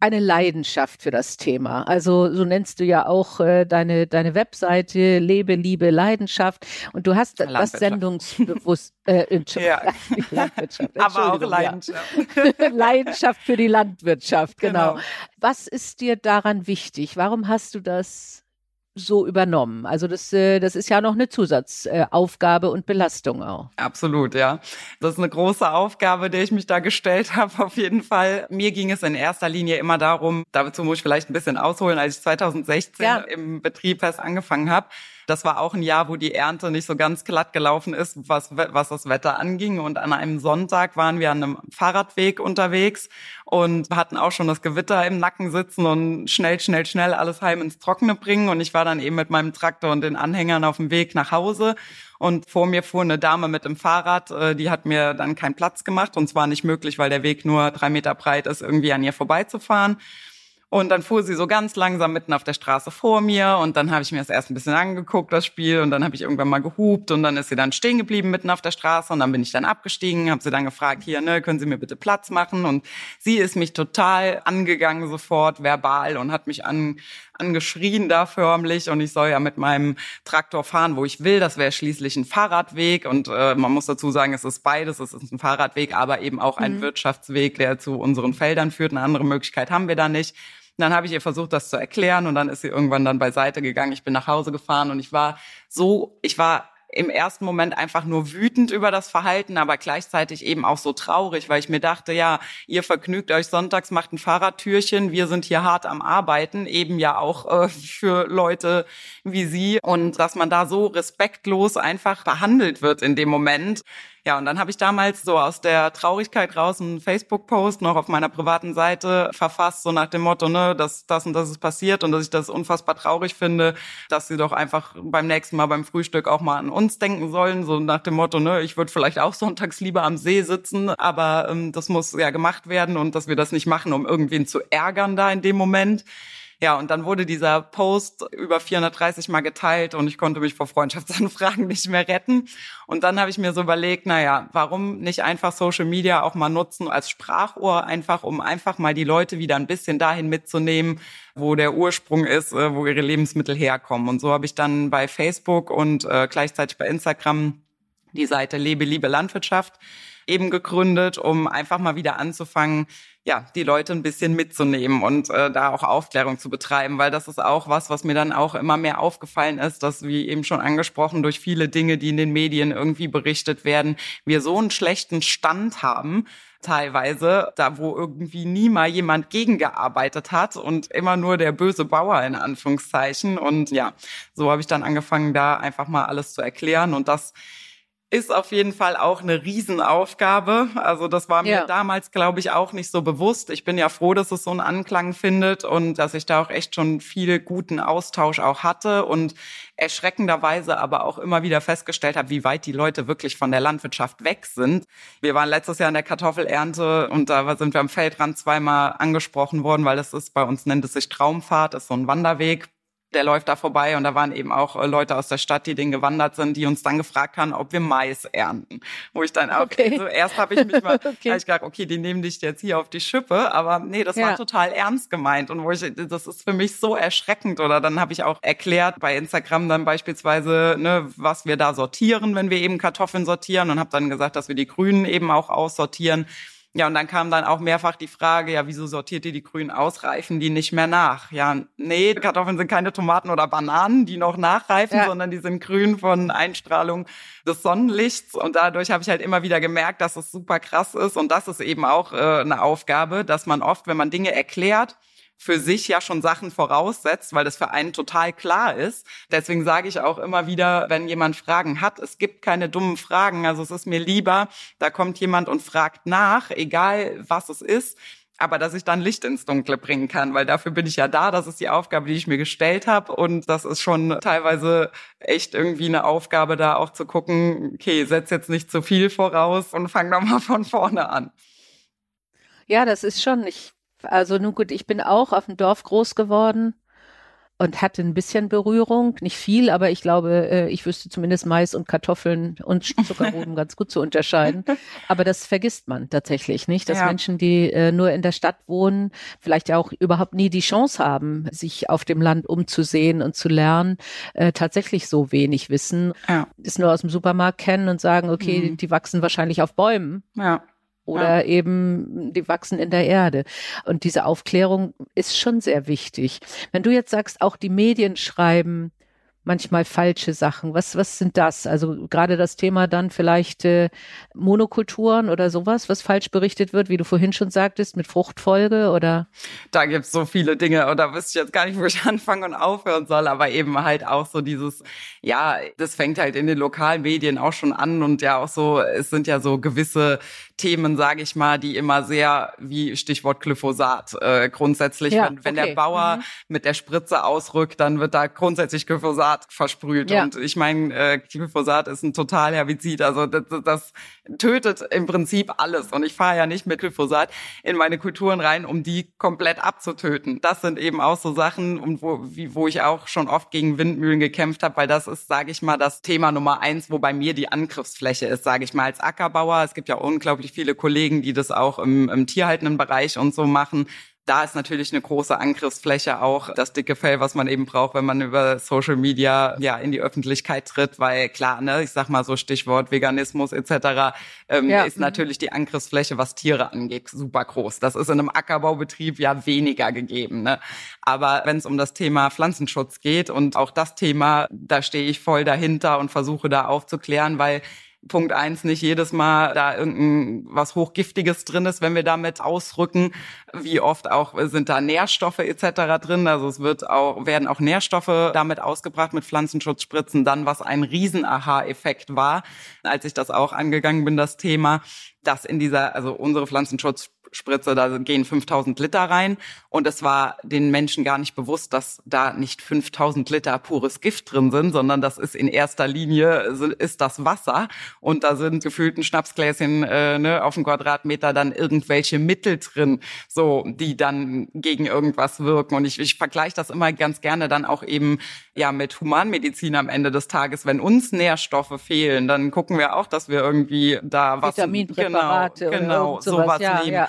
S3: eine Leidenschaft für das Thema. Also so nennst du ja auch äh, deine deine Webseite Lebe Liebe Leidenschaft und du hast das Sendungsbewusst äh, ja. Landwirtschaft.
S1: Aber auch Leidenschaft.
S3: Ja. Leidenschaft für die Landwirtschaft, genau. genau. Was ist dir daran wichtig? Warum hast du das so übernommen. Also das, äh, das ist ja noch eine Zusatzaufgabe und Belastung auch.
S1: Absolut, ja. Das ist eine große Aufgabe, der ich mich da gestellt habe, auf jeden Fall. Mir ging es in erster Linie immer darum, dazu muss ich vielleicht ein bisschen ausholen, als ich 2016 ja. im Betrieb erst angefangen habe, das war auch ein Jahr, wo die Ernte nicht so ganz glatt gelaufen ist, was, was das Wetter anging. Und an einem Sonntag waren wir an einem Fahrradweg unterwegs und hatten auch schon das Gewitter im Nacken sitzen und schnell, schnell, schnell alles heim ins Trockene bringen. Und ich war dann eben mit meinem Traktor und den Anhängern auf dem Weg nach Hause. Und vor mir fuhr eine Dame mit dem Fahrrad, äh, die hat mir dann keinen Platz gemacht. Und zwar nicht möglich, weil der Weg nur drei Meter breit ist, irgendwie an ihr vorbeizufahren. Und dann fuhr sie so ganz langsam mitten auf der Straße vor mir und dann habe ich mir das erst ein bisschen angeguckt, das Spiel, und dann habe ich irgendwann mal gehupt und dann ist sie dann stehen geblieben mitten auf der Straße und dann bin ich dann abgestiegen, habe sie dann gefragt, hier, ne, können Sie mir bitte Platz machen? Und sie ist mich total angegangen sofort, verbal und hat mich an, angeschrien da förmlich und ich soll ja mit meinem Traktor fahren, wo ich will. Das wäre schließlich ein Fahrradweg und äh, man muss dazu sagen, es ist beides. Es ist ein Fahrradweg, aber eben auch ein mhm. Wirtschaftsweg, der zu unseren Feldern führt. Eine andere Möglichkeit haben wir da nicht. Und dann habe ich ihr versucht, das zu erklären und dann ist sie irgendwann dann beiseite gegangen. Ich bin nach Hause gefahren und ich war so, ich war im ersten Moment einfach nur wütend über das Verhalten, aber gleichzeitig eben auch so traurig, weil ich mir dachte, ja, ihr vergnügt euch sonntags, macht ein Fahrradtürchen, wir sind hier hart am Arbeiten, eben ja auch äh, für Leute wie sie und dass man da so respektlos einfach behandelt wird in dem Moment, ja, und dann habe ich damals so aus der Traurigkeit raus einen Facebook-Post noch auf meiner privaten Seite verfasst, so nach dem Motto, ne, dass das und das ist passiert und dass ich das unfassbar traurig finde, dass sie doch einfach beim nächsten Mal beim Frühstück auch mal an uns denken sollen, so nach dem Motto, ne, ich würde vielleicht auch sonntags lieber am See sitzen, aber ähm, das muss ja gemacht werden und dass wir das nicht machen, um irgendwen zu ärgern da in dem Moment. Ja, und dann wurde dieser Post über 430 Mal geteilt und ich konnte mich vor Freundschaftsanfragen nicht mehr retten. Und dann habe ich mir so überlegt, naja, warum nicht einfach Social Media auch mal nutzen als Sprachrohr, einfach um einfach mal die Leute wieder ein bisschen dahin mitzunehmen, wo der Ursprung ist, äh, wo ihre Lebensmittel herkommen. Und so habe ich dann bei Facebook und äh, gleichzeitig bei Instagram die Seite Lebe, Liebe Landwirtschaft eben gegründet, um einfach mal wieder anzufangen, ja, die Leute ein bisschen mitzunehmen und äh, da auch Aufklärung zu betreiben, weil das ist auch was, was mir dann auch immer mehr aufgefallen ist, dass wie eben schon angesprochen durch viele Dinge, die in den Medien irgendwie berichtet werden, wir so einen schlechten Stand haben, teilweise, da wo irgendwie nie mal jemand gegengearbeitet hat und immer nur der böse Bauer in Anführungszeichen. Und ja, so habe ich dann angefangen, da einfach mal alles zu erklären und das ist auf jeden Fall auch eine Riesenaufgabe. Also das war mir ja. damals, glaube ich, auch nicht so bewusst. Ich bin ja froh, dass es so einen Anklang findet und dass ich da auch echt schon viel guten Austausch auch hatte und erschreckenderweise aber auch immer wieder festgestellt habe, wie weit die Leute wirklich von der Landwirtschaft weg sind. Wir waren letztes Jahr in der Kartoffelernte und da sind wir am Feldrand zweimal angesprochen worden, weil es ist bei uns nennt es sich Traumfahrt, ist so ein Wanderweg der läuft da vorbei und da waren eben auch äh, Leute aus der Stadt, die den gewandert sind, die uns dann gefragt haben, ob wir Mais ernten. Wo ich dann auch, okay. so erst habe ich mich mal, okay. ich gedacht, okay, die nehmen dich jetzt hier auf die Schippe, aber nee, das ja. war total ernst gemeint und wo ich, das ist für mich so erschreckend oder dann habe ich auch erklärt bei Instagram dann beispielsweise, ne, was wir da sortieren, wenn wir eben Kartoffeln sortieren und habe dann gesagt, dass wir die Grünen eben auch aussortieren ja, und dann kam dann auch mehrfach die Frage, ja, wieso sortiert ihr die Grünen aus? Reifen die nicht mehr nach? Ja, nee, Kartoffeln sind keine Tomaten oder Bananen, die noch nachreifen, ja. sondern die sind grün von Einstrahlung des Sonnenlichts. Und dadurch habe ich halt immer wieder gemerkt, dass es super krass ist. Und das ist eben auch äh, eine Aufgabe, dass man oft, wenn man Dinge erklärt, für sich ja schon Sachen voraussetzt, weil das für einen total klar ist. Deswegen sage ich auch immer wieder, wenn jemand Fragen hat, es gibt keine dummen Fragen. Also es ist mir lieber, da kommt jemand und fragt nach, egal was es ist, aber dass ich dann Licht ins Dunkle bringen kann, weil dafür bin ich ja da. Das ist die Aufgabe, die ich mir gestellt habe. Und das ist schon teilweise echt irgendwie eine Aufgabe, da auch zu gucken, okay, setz jetzt nicht zu viel voraus und fang doch mal von vorne an.
S3: Ja, das ist schon, ich also nun gut, ich bin auch auf dem Dorf groß geworden und hatte ein bisschen Berührung, nicht viel, aber ich glaube, äh, ich wüsste zumindest Mais und Kartoffeln und Zuckerroben ganz gut zu unterscheiden. Aber das vergisst man tatsächlich nicht, dass ja. Menschen, die äh, nur in der Stadt wohnen, vielleicht auch überhaupt nie die Chance haben, sich auf dem Land umzusehen und zu lernen, äh, tatsächlich so wenig wissen, ja. das nur aus dem Supermarkt kennen und sagen, okay, mhm. die wachsen wahrscheinlich auf Bäumen. Ja oder ja. eben die wachsen in der Erde. Und diese Aufklärung ist schon sehr wichtig. Wenn du jetzt sagst, auch die Medien schreiben manchmal falsche Sachen. Was, was sind das? Also gerade das Thema dann vielleicht äh, Monokulturen oder sowas, was falsch berichtet wird, wie du vorhin schon sagtest, mit Fruchtfolge oder?
S1: Da gibt's so viele Dinge und da wüsste ich jetzt gar nicht, wo ich anfangen und aufhören soll, aber eben halt auch so dieses, ja, das fängt halt in den lokalen Medien auch schon an und ja auch so, es sind ja so gewisse Themen, sage ich mal, die immer sehr, wie Stichwort Glyphosat, äh, grundsätzlich, ja, wenn, wenn okay. der Bauer mhm. mit der Spritze ausrückt, dann wird da grundsätzlich Glyphosat versprüht. Ja. Und ich meine, äh, Glyphosat ist ein total Herbizid, also das, das tötet im Prinzip alles. Und ich fahre ja nicht mit Glyphosat in meine Kulturen rein, um die komplett abzutöten. Das sind eben auch so Sachen, und wo, wie, wo ich auch schon oft gegen Windmühlen gekämpft habe, weil das ist, sage ich mal, das Thema Nummer eins, wo bei mir die Angriffsfläche ist, sage ich mal, als Ackerbauer. Es gibt ja unglaublich viele Kollegen, die das auch im, im tierhaltenden Bereich und so machen da ist natürlich eine große Angriffsfläche auch das dicke Fell, was man eben braucht, wenn man über Social Media ja in die Öffentlichkeit tritt, weil klar, ne, ich sag mal so Stichwort Veganismus etc. Ähm, ja. ist mhm. natürlich die Angriffsfläche, was Tiere angeht, super groß. Das ist in einem Ackerbaubetrieb ja weniger gegeben. Ne? Aber wenn es um das Thema Pflanzenschutz geht und auch das Thema, da stehe ich voll dahinter und versuche da aufzuklären, weil Punkt eins, nicht jedes Mal da irgendein was Hochgiftiges drin ist, wenn wir damit ausrücken. Wie oft auch sind da Nährstoffe etc. drin. Also es wird auch, werden auch Nährstoffe damit ausgebracht mit Pflanzenschutzspritzen. Dann, was ein Riesen-Aha-Effekt war, als ich das auch angegangen bin, das Thema, dass in dieser, also unsere Pflanzenschutz Spritze, da gehen 5000 Liter rein. Und es war den Menschen gar nicht bewusst, dass da nicht 5000 Liter pures Gift drin sind, sondern das ist in erster Linie ist das Wasser. Und da sind gefühlten Schnapsgläschen äh, ne, auf dem Quadratmeter dann irgendwelche Mittel drin, so die dann gegen irgendwas wirken. Und ich, ich vergleiche das immer ganz gerne dann auch eben ja mit Humanmedizin am Ende des Tages, wenn uns Nährstoffe fehlen, dann gucken wir auch, dass wir irgendwie da was
S3: Vitaminpräparate
S1: genau, genau sowas, sowas ja, nehmen. Ja.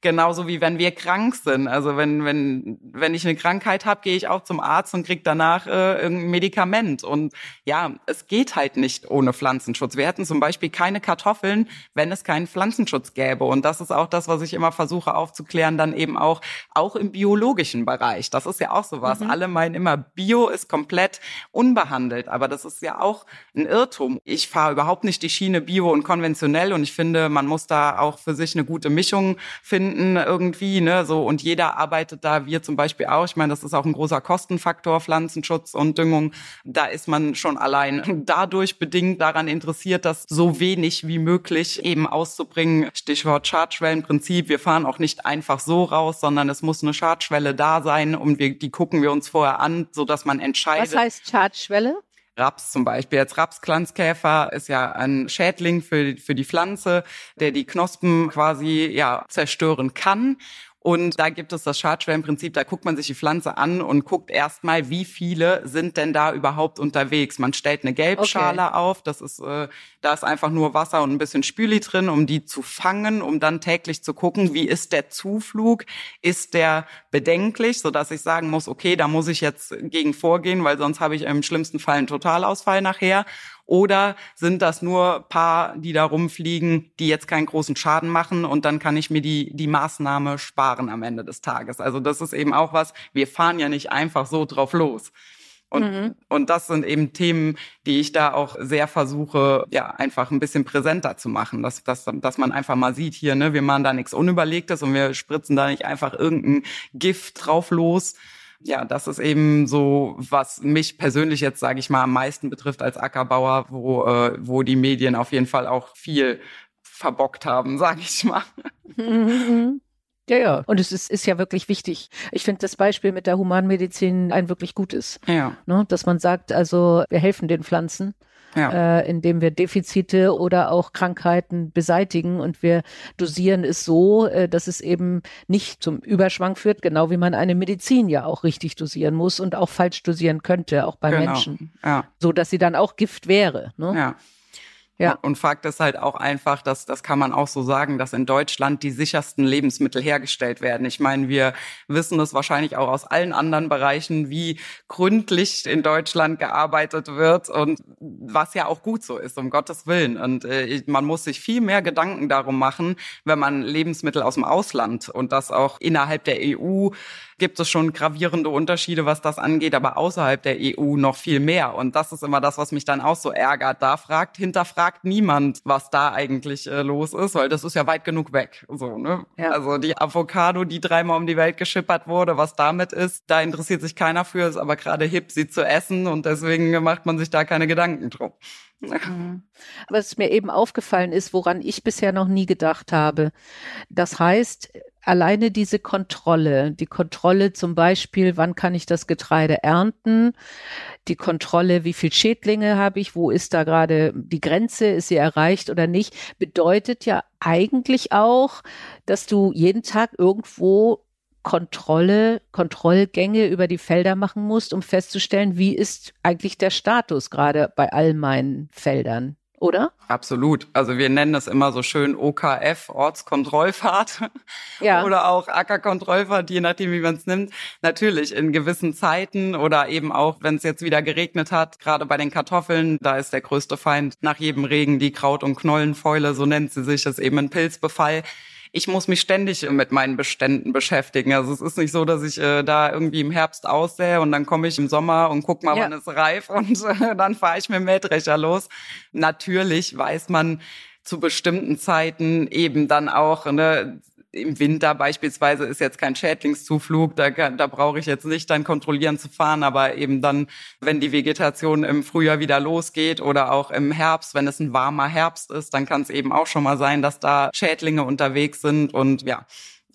S1: Genauso wie wenn wir krank sind. Also wenn, wenn, wenn ich eine Krankheit habe, gehe ich auch zum Arzt und krieg danach äh, ein Medikament. Und ja, es geht halt nicht ohne Pflanzenschutz. Wir hätten zum Beispiel keine Kartoffeln, wenn es keinen Pflanzenschutz gäbe. Und das ist auch das, was ich immer versuche aufzuklären, dann eben auch, auch im biologischen Bereich. Das ist ja auch sowas. Mhm. Alle meinen immer, Bio ist komplett unbehandelt. Aber das ist ja auch ein Irrtum. Ich fahre überhaupt nicht die Schiene Bio und konventionell. Und ich finde, man muss da auch für sich eine gute Mischung finden finden irgendwie, ne, so und jeder arbeitet da, wir zum Beispiel auch. Ich meine, das ist auch ein großer Kostenfaktor, Pflanzenschutz und Düngung. Da ist man schon allein dadurch bedingt daran interessiert, das so wenig wie möglich eben auszubringen. Stichwort Schadschwellenprinzip. Wir fahren auch nicht einfach so raus, sondern es muss eine Schadschwelle da sein und wir, die gucken wir uns vorher an, so dass man entscheidet.
S3: Was heißt Schadschwelle?
S1: Raps zum Beispiel. Jetzt Rapsklanzkäfer ist ja ein Schädling für, für die Pflanze, der die Knospen quasi ja zerstören kann. Und da gibt es das Schadschwellenprinzip, da guckt man sich die Pflanze an und guckt erstmal, wie viele sind denn da überhaupt unterwegs. Man stellt eine Gelbschale okay. auf, das ist, äh, da ist einfach nur Wasser und ein bisschen Spüli drin, um die zu fangen, um dann täglich zu gucken, wie ist der Zuflug, ist der bedenklich, sodass ich sagen muss, okay, da muss ich jetzt gegen vorgehen, weil sonst habe ich im schlimmsten Fall einen Totalausfall nachher. Oder sind das nur paar, die da rumfliegen, die jetzt keinen großen Schaden machen und dann kann ich mir die, die Maßnahme sparen am Ende des Tages. Also das ist eben auch was, wir fahren ja nicht einfach so drauf los. Und, mhm. und das sind eben Themen, die ich da auch sehr versuche, ja, einfach ein bisschen präsenter zu machen, dass, dass, dass man einfach mal sieht, hier, ne, wir machen da nichts Unüberlegtes und wir spritzen da nicht einfach irgendein Gift drauf los, ja, das ist eben so, was mich persönlich jetzt, sage ich mal, am meisten betrifft als Ackerbauer, wo, äh, wo die Medien auf jeden Fall auch viel verbockt haben, sage ich mal.
S3: Ja, ja. Und es ist, ist ja wirklich wichtig. Ich finde das Beispiel mit der Humanmedizin ein wirklich gutes. Ja. Ne? Dass man sagt, also wir helfen den Pflanzen ja. äh, indem wir Defizite oder auch Krankheiten beseitigen und wir dosieren es so, äh, dass es eben nicht zum Überschwang führt, genau wie man eine Medizin ja auch richtig dosieren muss und auch falsch dosieren könnte, auch bei genau. Menschen, ja. so dass sie dann auch Gift wäre. Ne?
S1: Ja. Ja. Und Fakt ist halt auch einfach, dass das kann man auch so sagen, dass in Deutschland die sichersten Lebensmittel hergestellt werden. Ich meine, wir wissen es wahrscheinlich auch aus allen anderen Bereichen, wie gründlich in Deutschland gearbeitet wird und was ja auch gut so ist, um Gottes Willen. Und äh, man muss sich viel mehr Gedanken darum machen, wenn man Lebensmittel aus dem Ausland und das auch innerhalb der EU gibt es schon gravierende Unterschiede, was das angeht, aber außerhalb der EU noch viel mehr. Und das ist immer das, was mich dann auch so ärgert. Da fragt, hinterfragt niemand, was da eigentlich äh, los ist, weil das ist ja weit genug weg. So, ne? Ja. Also die Avocado, die dreimal um die Welt geschippert wurde, was damit ist, da interessiert sich keiner für, ist aber gerade hip, sie zu essen und deswegen macht man sich da keine Gedanken drum.
S3: Mhm. Was mir eben aufgefallen ist, woran ich bisher noch nie gedacht habe. Das heißt, alleine diese Kontrolle, die Kontrolle zum Beispiel, wann kann ich das Getreide ernten, die Kontrolle, wie viel Schädlinge habe ich, wo ist da gerade die Grenze, ist sie erreicht oder nicht, bedeutet ja eigentlich auch, dass du jeden Tag irgendwo Kontrolle, Kontrollgänge über die Felder machen musst, um festzustellen, wie ist eigentlich der Status gerade bei all meinen Feldern. Oder?
S1: Absolut. Also wir nennen es immer so schön OKF, Ortskontrollfahrt. Ja. oder auch Ackerkontrollfahrt, je nachdem, wie man es nimmt. Natürlich in gewissen Zeiten oder eben auch, wenn es jetzt wieder geregnet hat, gerade bei den Kartoffeln, da ist der größte Feind nach jedem Regen die Kraut- und Knollenfäule, so nennt sie sich, das ist eben ein Pilzbefall ich muss mich ständig mit meinen Beständen beschäftigen. Also es ist nicht so, dass ich äh, da irgendwie im Herbst aussähe und dann komme ich im Sommer und guck mal, ja. wann es reif und äh, dann fahre ich mit dem Mähdrescher los. Natürlich weiß man zu bestimmten Zeiten eben dann auch, ne, im Winter beispielsweise ist jetzt kein Schädlingszuflug, da, da brauche ich jetzt nicht dann kontrollieren zu fahren, aber eben dann, wenn die Vegetation im Frühjahr wieder losgeht oder auch im Herbst, wenn es ein warmer Herbst ist, dann kann es eben auch schon mal sein, dass da Schädlinge unterwegs sind und ja,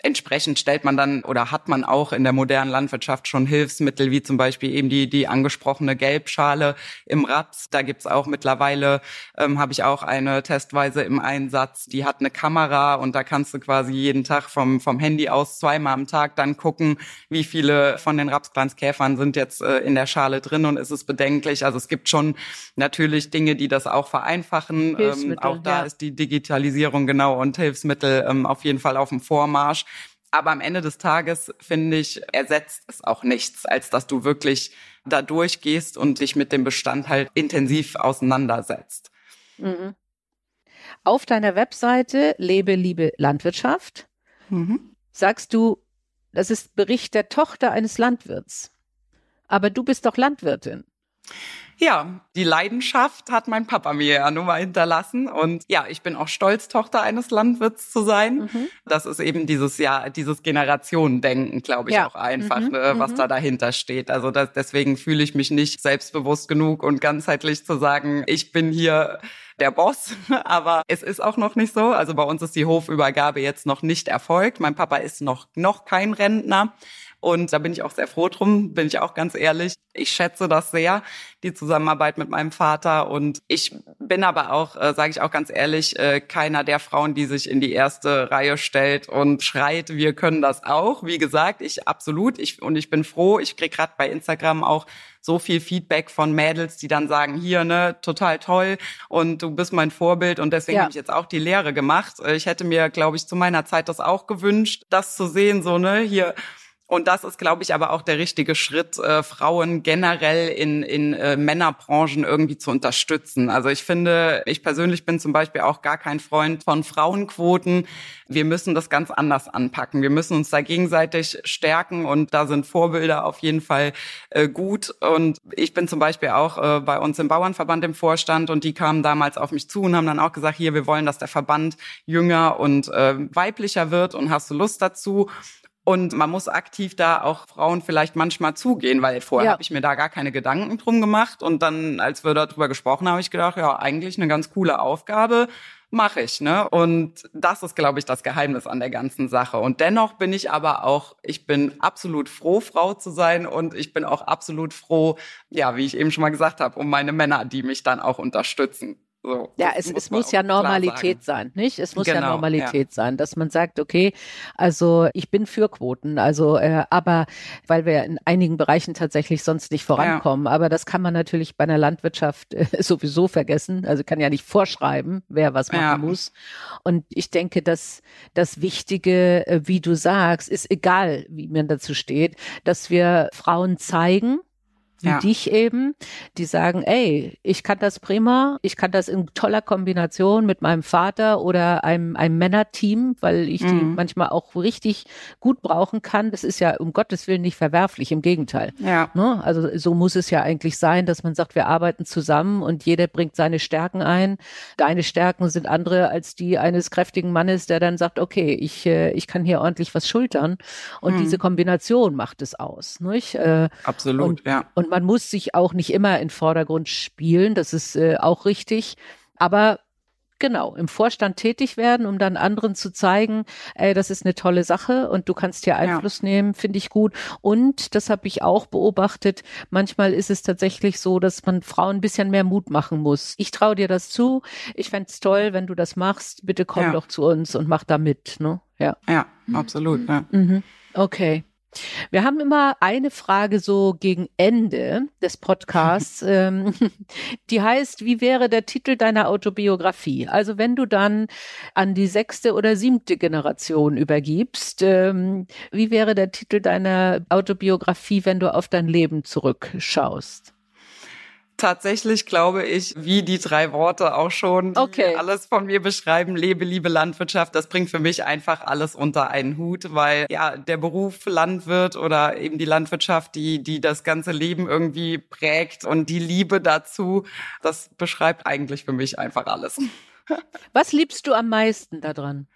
S1: entsprechend stellt man dann oder hat man auch in der modernen Landwirtschaft schon Hilfsmittel, wie zum Beispiel eben die, die angesprochene Gelbschale im Rad. Da gibt's auch mittlerweile, ähm, habe ich auch eine testweise im Einsatz, die hat eine Kamera und da kannst du quasi jeden Tag vom, vom Handy aus zweimal am Tag dann gucken, wie viele von den Rapsglanzkäfern sind jetzt äh, in der Schale drin und ist es bedenklich. Also es gibt schon natürlich Dinge, die das auch vereinfachen. Ähm, auch da ja. ist die Digitalisierung genau und Hilfsmittel ähm, auf jeden Fall auf dem Vormarsch. Aber am Ende des Tages, finde ich, ersetzt es auch nichts, als dass du wirklich da durchgehst und dich mit dem Bestand halt intensiv auseinandersetzt. Mhm.
S3: Auf deiner Webseite Lebe, Liebe Landwirtschaft mhm. sagst du, das ist Bericht der Tochter eines Landwirts. Aber du bist doch Landwirtin.
S1: Ja, die Leidenschaft hat mein Papa mir ja nun mal hinterlassen. Und ja, ich bin auch stolz, Tochter eines Landwirts zu sein. Mhm. Das ist eben dieses, ja, dieses Generationendenken, glaube ich, ja. auch einfach, mhm. ne, was mhm. da dahinter steht. Also das, deswegen fühle ich mich nicht selbstbewusst genug und ganzheitlich zu sagen, ich bin hier der Boss, aber es ist auch noch nicht so. Also bei uns ist die Hofübergabe jetzt noch nicht erfolgt. Mein Papa ist noch, noch kein Rentner. Und da bin ich auch sehr froh drum, bin ich auch ganz ehrlich. Ich schätze das sehr, die Zusammenarbeit mit meinem Vater. Und ich bin aber auch, äh, sage ich auch ganz ehrlich, äh, keiner der Frauen, die sich in die erste Reihe stellt und schreit, wir können das auch. Wie gesagt, ich absolut. Ich, und ich bin froh. Ich krieg gerade bei Instagram auch so viel Feedback von Mädels, die dann sagen, hier, ne, total toll und du bist mein Vorbild und deswegen ja. habe ich jetzt auch die Lehre gemacht. Äh, ich hätte mir, glaube ich, zu meiner Zeit das auch gewünscht, das zu sehen, so, ne, hier und das ist, glaube ich, aber auch der richtige Schritt, äh, Frauen generell in, in äh, Männerbranchen irgendwie zu unterstützen. Also ich finde, ich persönlich bin zum Beispiel auch gar kein Freund von Frauenquoten. Wir müssen das ganz anders anpacken. Wir müssen uns da gegenseitig stärken und da sind Vorbilder auf jeden Fall äh, gut. Und ich bin zum Beispiel auch äh, bei uns im Bauernverband im Vorstand und die kamen damals auf mich zu und haben dann auch gesagt, hier, wir wollen, dass der Verband jünger und äh, weiblicher wird und hast du Lust dazu? Und man muss aktiv da auch Frauen vielleicht manchmal zugehen, weil vorher ja. habe ich mir da gar keine Gedanken drum gemacht. Und dann, als wir darüber gesprochen haben, habe ich gedacht, ja, eigentlich eine ganz coole Aufgabe mache ich, ne? Und das ist, glaube ich, das Geheimnis an der ganzen Sache. Und dennoch bin ich aber auch, ich bin absolut froh, Frau zu sein und ich bin auch absolut froh, ja, wie ich eben schon mal gesagt habe, um meine Männer, die mich dann auch unterstützen.
S3: So, ja, es, muss, es muss ja Normalität sein, nicht? Es muss genau, ja Normalität ja. sein, dass man sagt, okay, also ich bin für Quoten, also äh, aber weil wir in einigen Bereichen tatsächlich sonst nicht vorankommen, ja. aber das kann man natürlich bei einer Landwirtschaft äh, sowieso vergessen. Also kann ja nicht vorschreiben, wer was machen ja. muss. Und ich denke, dass das Wichtige, äh, wie du sagst, ist egal, wie man dazu steht, dass wir Frauen zeigen, wie ja. dich eben, die sagen, ey, ich kann das prima, ich kann das in toller Kombination mit meinem Vater oder einem, einem Männerteam, weil ich mhm. die manchmal auch richtig gut brauchen kann. Das ist ja um Gottes Willen nicht verwerflich, im Gegenteil. Ja. Ne? Also so muss es ja eigentlich sein, dass man sagt, wir arbeiten zusammen und jeder bringt seine Stärken ein. Deine Stärken sind andere als die eines kräftigen Mannes, der dann sagt, okay, ich, äh, ich kann hier ordentlich was schultern. Und mhm. diese Kombination macht es aus. Nicht?
S1: Äh, Absolut,
S3: und,
S1: ja.
S3: Und man muss sich auch nicht immer in Vordergrund spielen, das ist äh, auch richtig. Aber genau, im Vorstand tätig werden, um dann anderen zu zeigen, ey, das ist eine tolle Sache und du kannst hier Einfluss ja. nehmen, finde ich gut. Und das habe ich auch beobachtet, manchmal ist es tatsächlich so, dass man Frauen ein bisschen mehr Mut machen muss. Ich traue dir das zu, ich fände es toll, wenn du das machst, bitte komm ja. doch zu uns und mach da mit. Ne?
S1: Ja, ja absolut. Ja.
S3: Mhm. Okay. Wir haben immer eine Frage so gegen Ende des Podcasts, ähm, die heißt, wie wäre der Titel deiner Autobiografie? Also wenn du dann an die sechste oder siebte Generation übergibst, ähm, wie wäre der Titel deiner Autobiografie, wenn du auf dein Leben zurückschaust?
S1: Tatsächlich glaube ich, wie die drei Worte auch schon, okay. alles von mir beschreiben, lebe, liebe Landwirtschaft, das bringt für mich einfach alles unter einen Hut, weil ja, der Beruf Landwirt oder eben die Landwirtschaft, die, die das ganze Leben irgendwie prägt und die Liebe dazu, das beschreibt eigentlich für mich einfach alles.
S3: Was liebst du am meisten daran?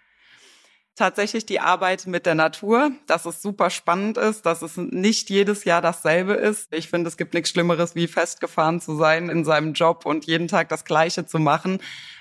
S1: Tatsächlich die Arbeit mit der Natur, dass es super spannend ist, dass es nicht jedes Jahr dasselbe ist. Ich finde, es gibt nichts Schlimmeres, wie festgefahren zu sein in seinem Job und jeden Tag das Gleiche zu machen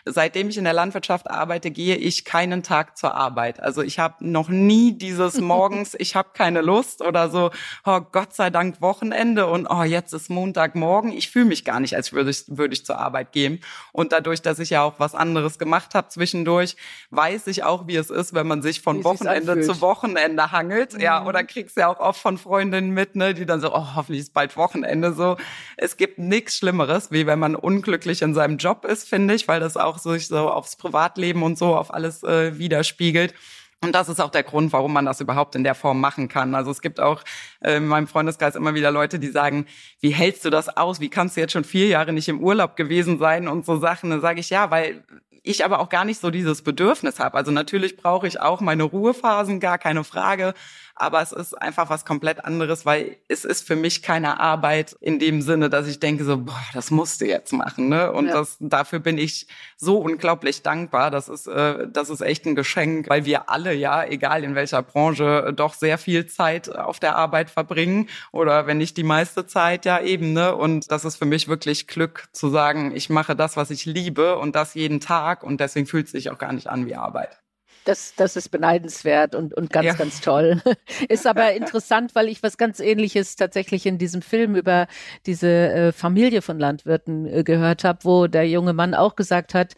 S1: seitdem ich in der Landwirtschaft arbeite, gehe ich keinen Tag zur Arbeit. Also ich habe noch nie dieses morgens, ich habe keine Lust oder so, oh Gott sei Dank Wochenende und oh jetzt ist Montagmorgen. Ich fühle mich gar nicht, als würde ich, würde ich zur Arbeit gehen. Und dadurch, dass ich ja auch was anderes gemacht habe zwischendurch, weiß ich auch, wie es ist, wenn man sich von Wochenende zu Wochenende hangelt. Mhm. Ja, oder kriegst ja auch oft von Freundinnen mit, ne, die dann so, oh, hoffentlich ist bald Wochenende so. Es gibt nichts Schlimmeres, wie wenn man unglücklich in seinem Job ist, finde ich, weil das auch auch sich so aufs Privatleben und so auf alles äh, widerspiegelt. Und das ist auch der Grund, warum man das überhaupt in der Form machen kann. Also es gibt auch äh, in meinem Freundeskreis immer wieder Leute, die sagen, wie hältst du das aus? Wie kannst du jetzt schon vier Jahre nicht im Urlaub gewesen sein und so Sachen? Dann sage ich, ja, weil ich aber auch gar nicht so dieses Bedürfnis habe. Also natürlich brauche ich auch meine Ruhephasen, gar keine Frage aber es ist einfach was komplett anderes, weil es ist für mich keine Arbeit in dem Sinne, dass ich denke so, boah, das musst du jetzt machen, ne? Und ja. das dafür bin ich so unglaublich dankbar. Das ist äh, das ist echt ein Geschenk, weil wir alle ja, egal in welcher Branche, doch sehr viel Zeit auf der Arbeit verbringen oder wenn nicht die meiste Zeit ja eben, ne? Und das ist für mich wirklich Glück zu sagen, ich mache das, was ich liebe und das jeden Tag und deswegen fühlt es sich auch gar nicht an wie Arbeit.
S3: Das, das ist beneidenswert und, und ganz, ja. ganz toll. Ist aber interessant, weil ich was ganz ähnliches tatsächlich in diesem Film über diese äh, Familie von Landwirten äh, gehört habe, wo der junge Mann auch gesagt hat,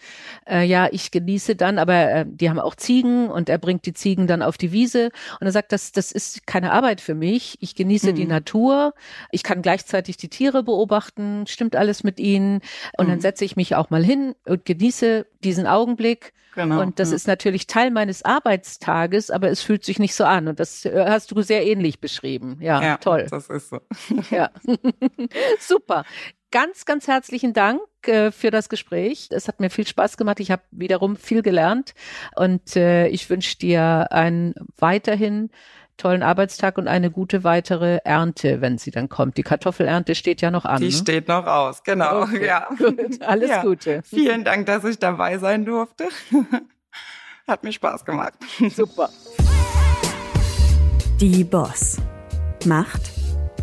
S3: äh, ja, ich genieße dann, aber äh, die haben auch Ziegen und er bringt die Ziegen dann auf die Wiese und er sagt, das, das ist keine Arbeit für mich. Ich genieße mhm. die Natur. Ich kann gleichzeitig die Tiere beobachten. Stimmt alles mit ihnen? Und mhm. dann setze ich mich auch mal hin und genieße diesen Augenblick Genau. Und das ja. ist natürlich Teil meines Arbeitstages, aber es fühlt sich nicht so an. Und das äh, hast du sehr ähnlich beschrieben. Ja, ja toll.
S1: Das ist so.
S3: ja. Super. Ganz, ganz herzlichen Dank äh, für das Gespräch. Es hat mir viel Spaß gemacht. Ich habe wiederum viel gelernt und äh, ich wünsche dir einen weiterhin tollen Arbeitstag und eine gute weitere Ernte, wenn sie dann kommt. Die Kartoffelernte steht ja noch an.
S1: Die ne? steht noch aus, genau. Okay, ja.
S3: Gut, alles ja. Gute.
S1: Vielen Dank, dass ich dabei sein durfte. Hat mir Spaß gemacht.
S3: Super.
S2: Die Boss. Macht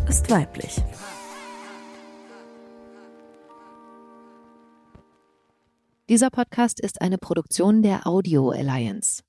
S2: ist weiblich.
S4: Dieser Podcast ist eine Produktion der Audio Alliance.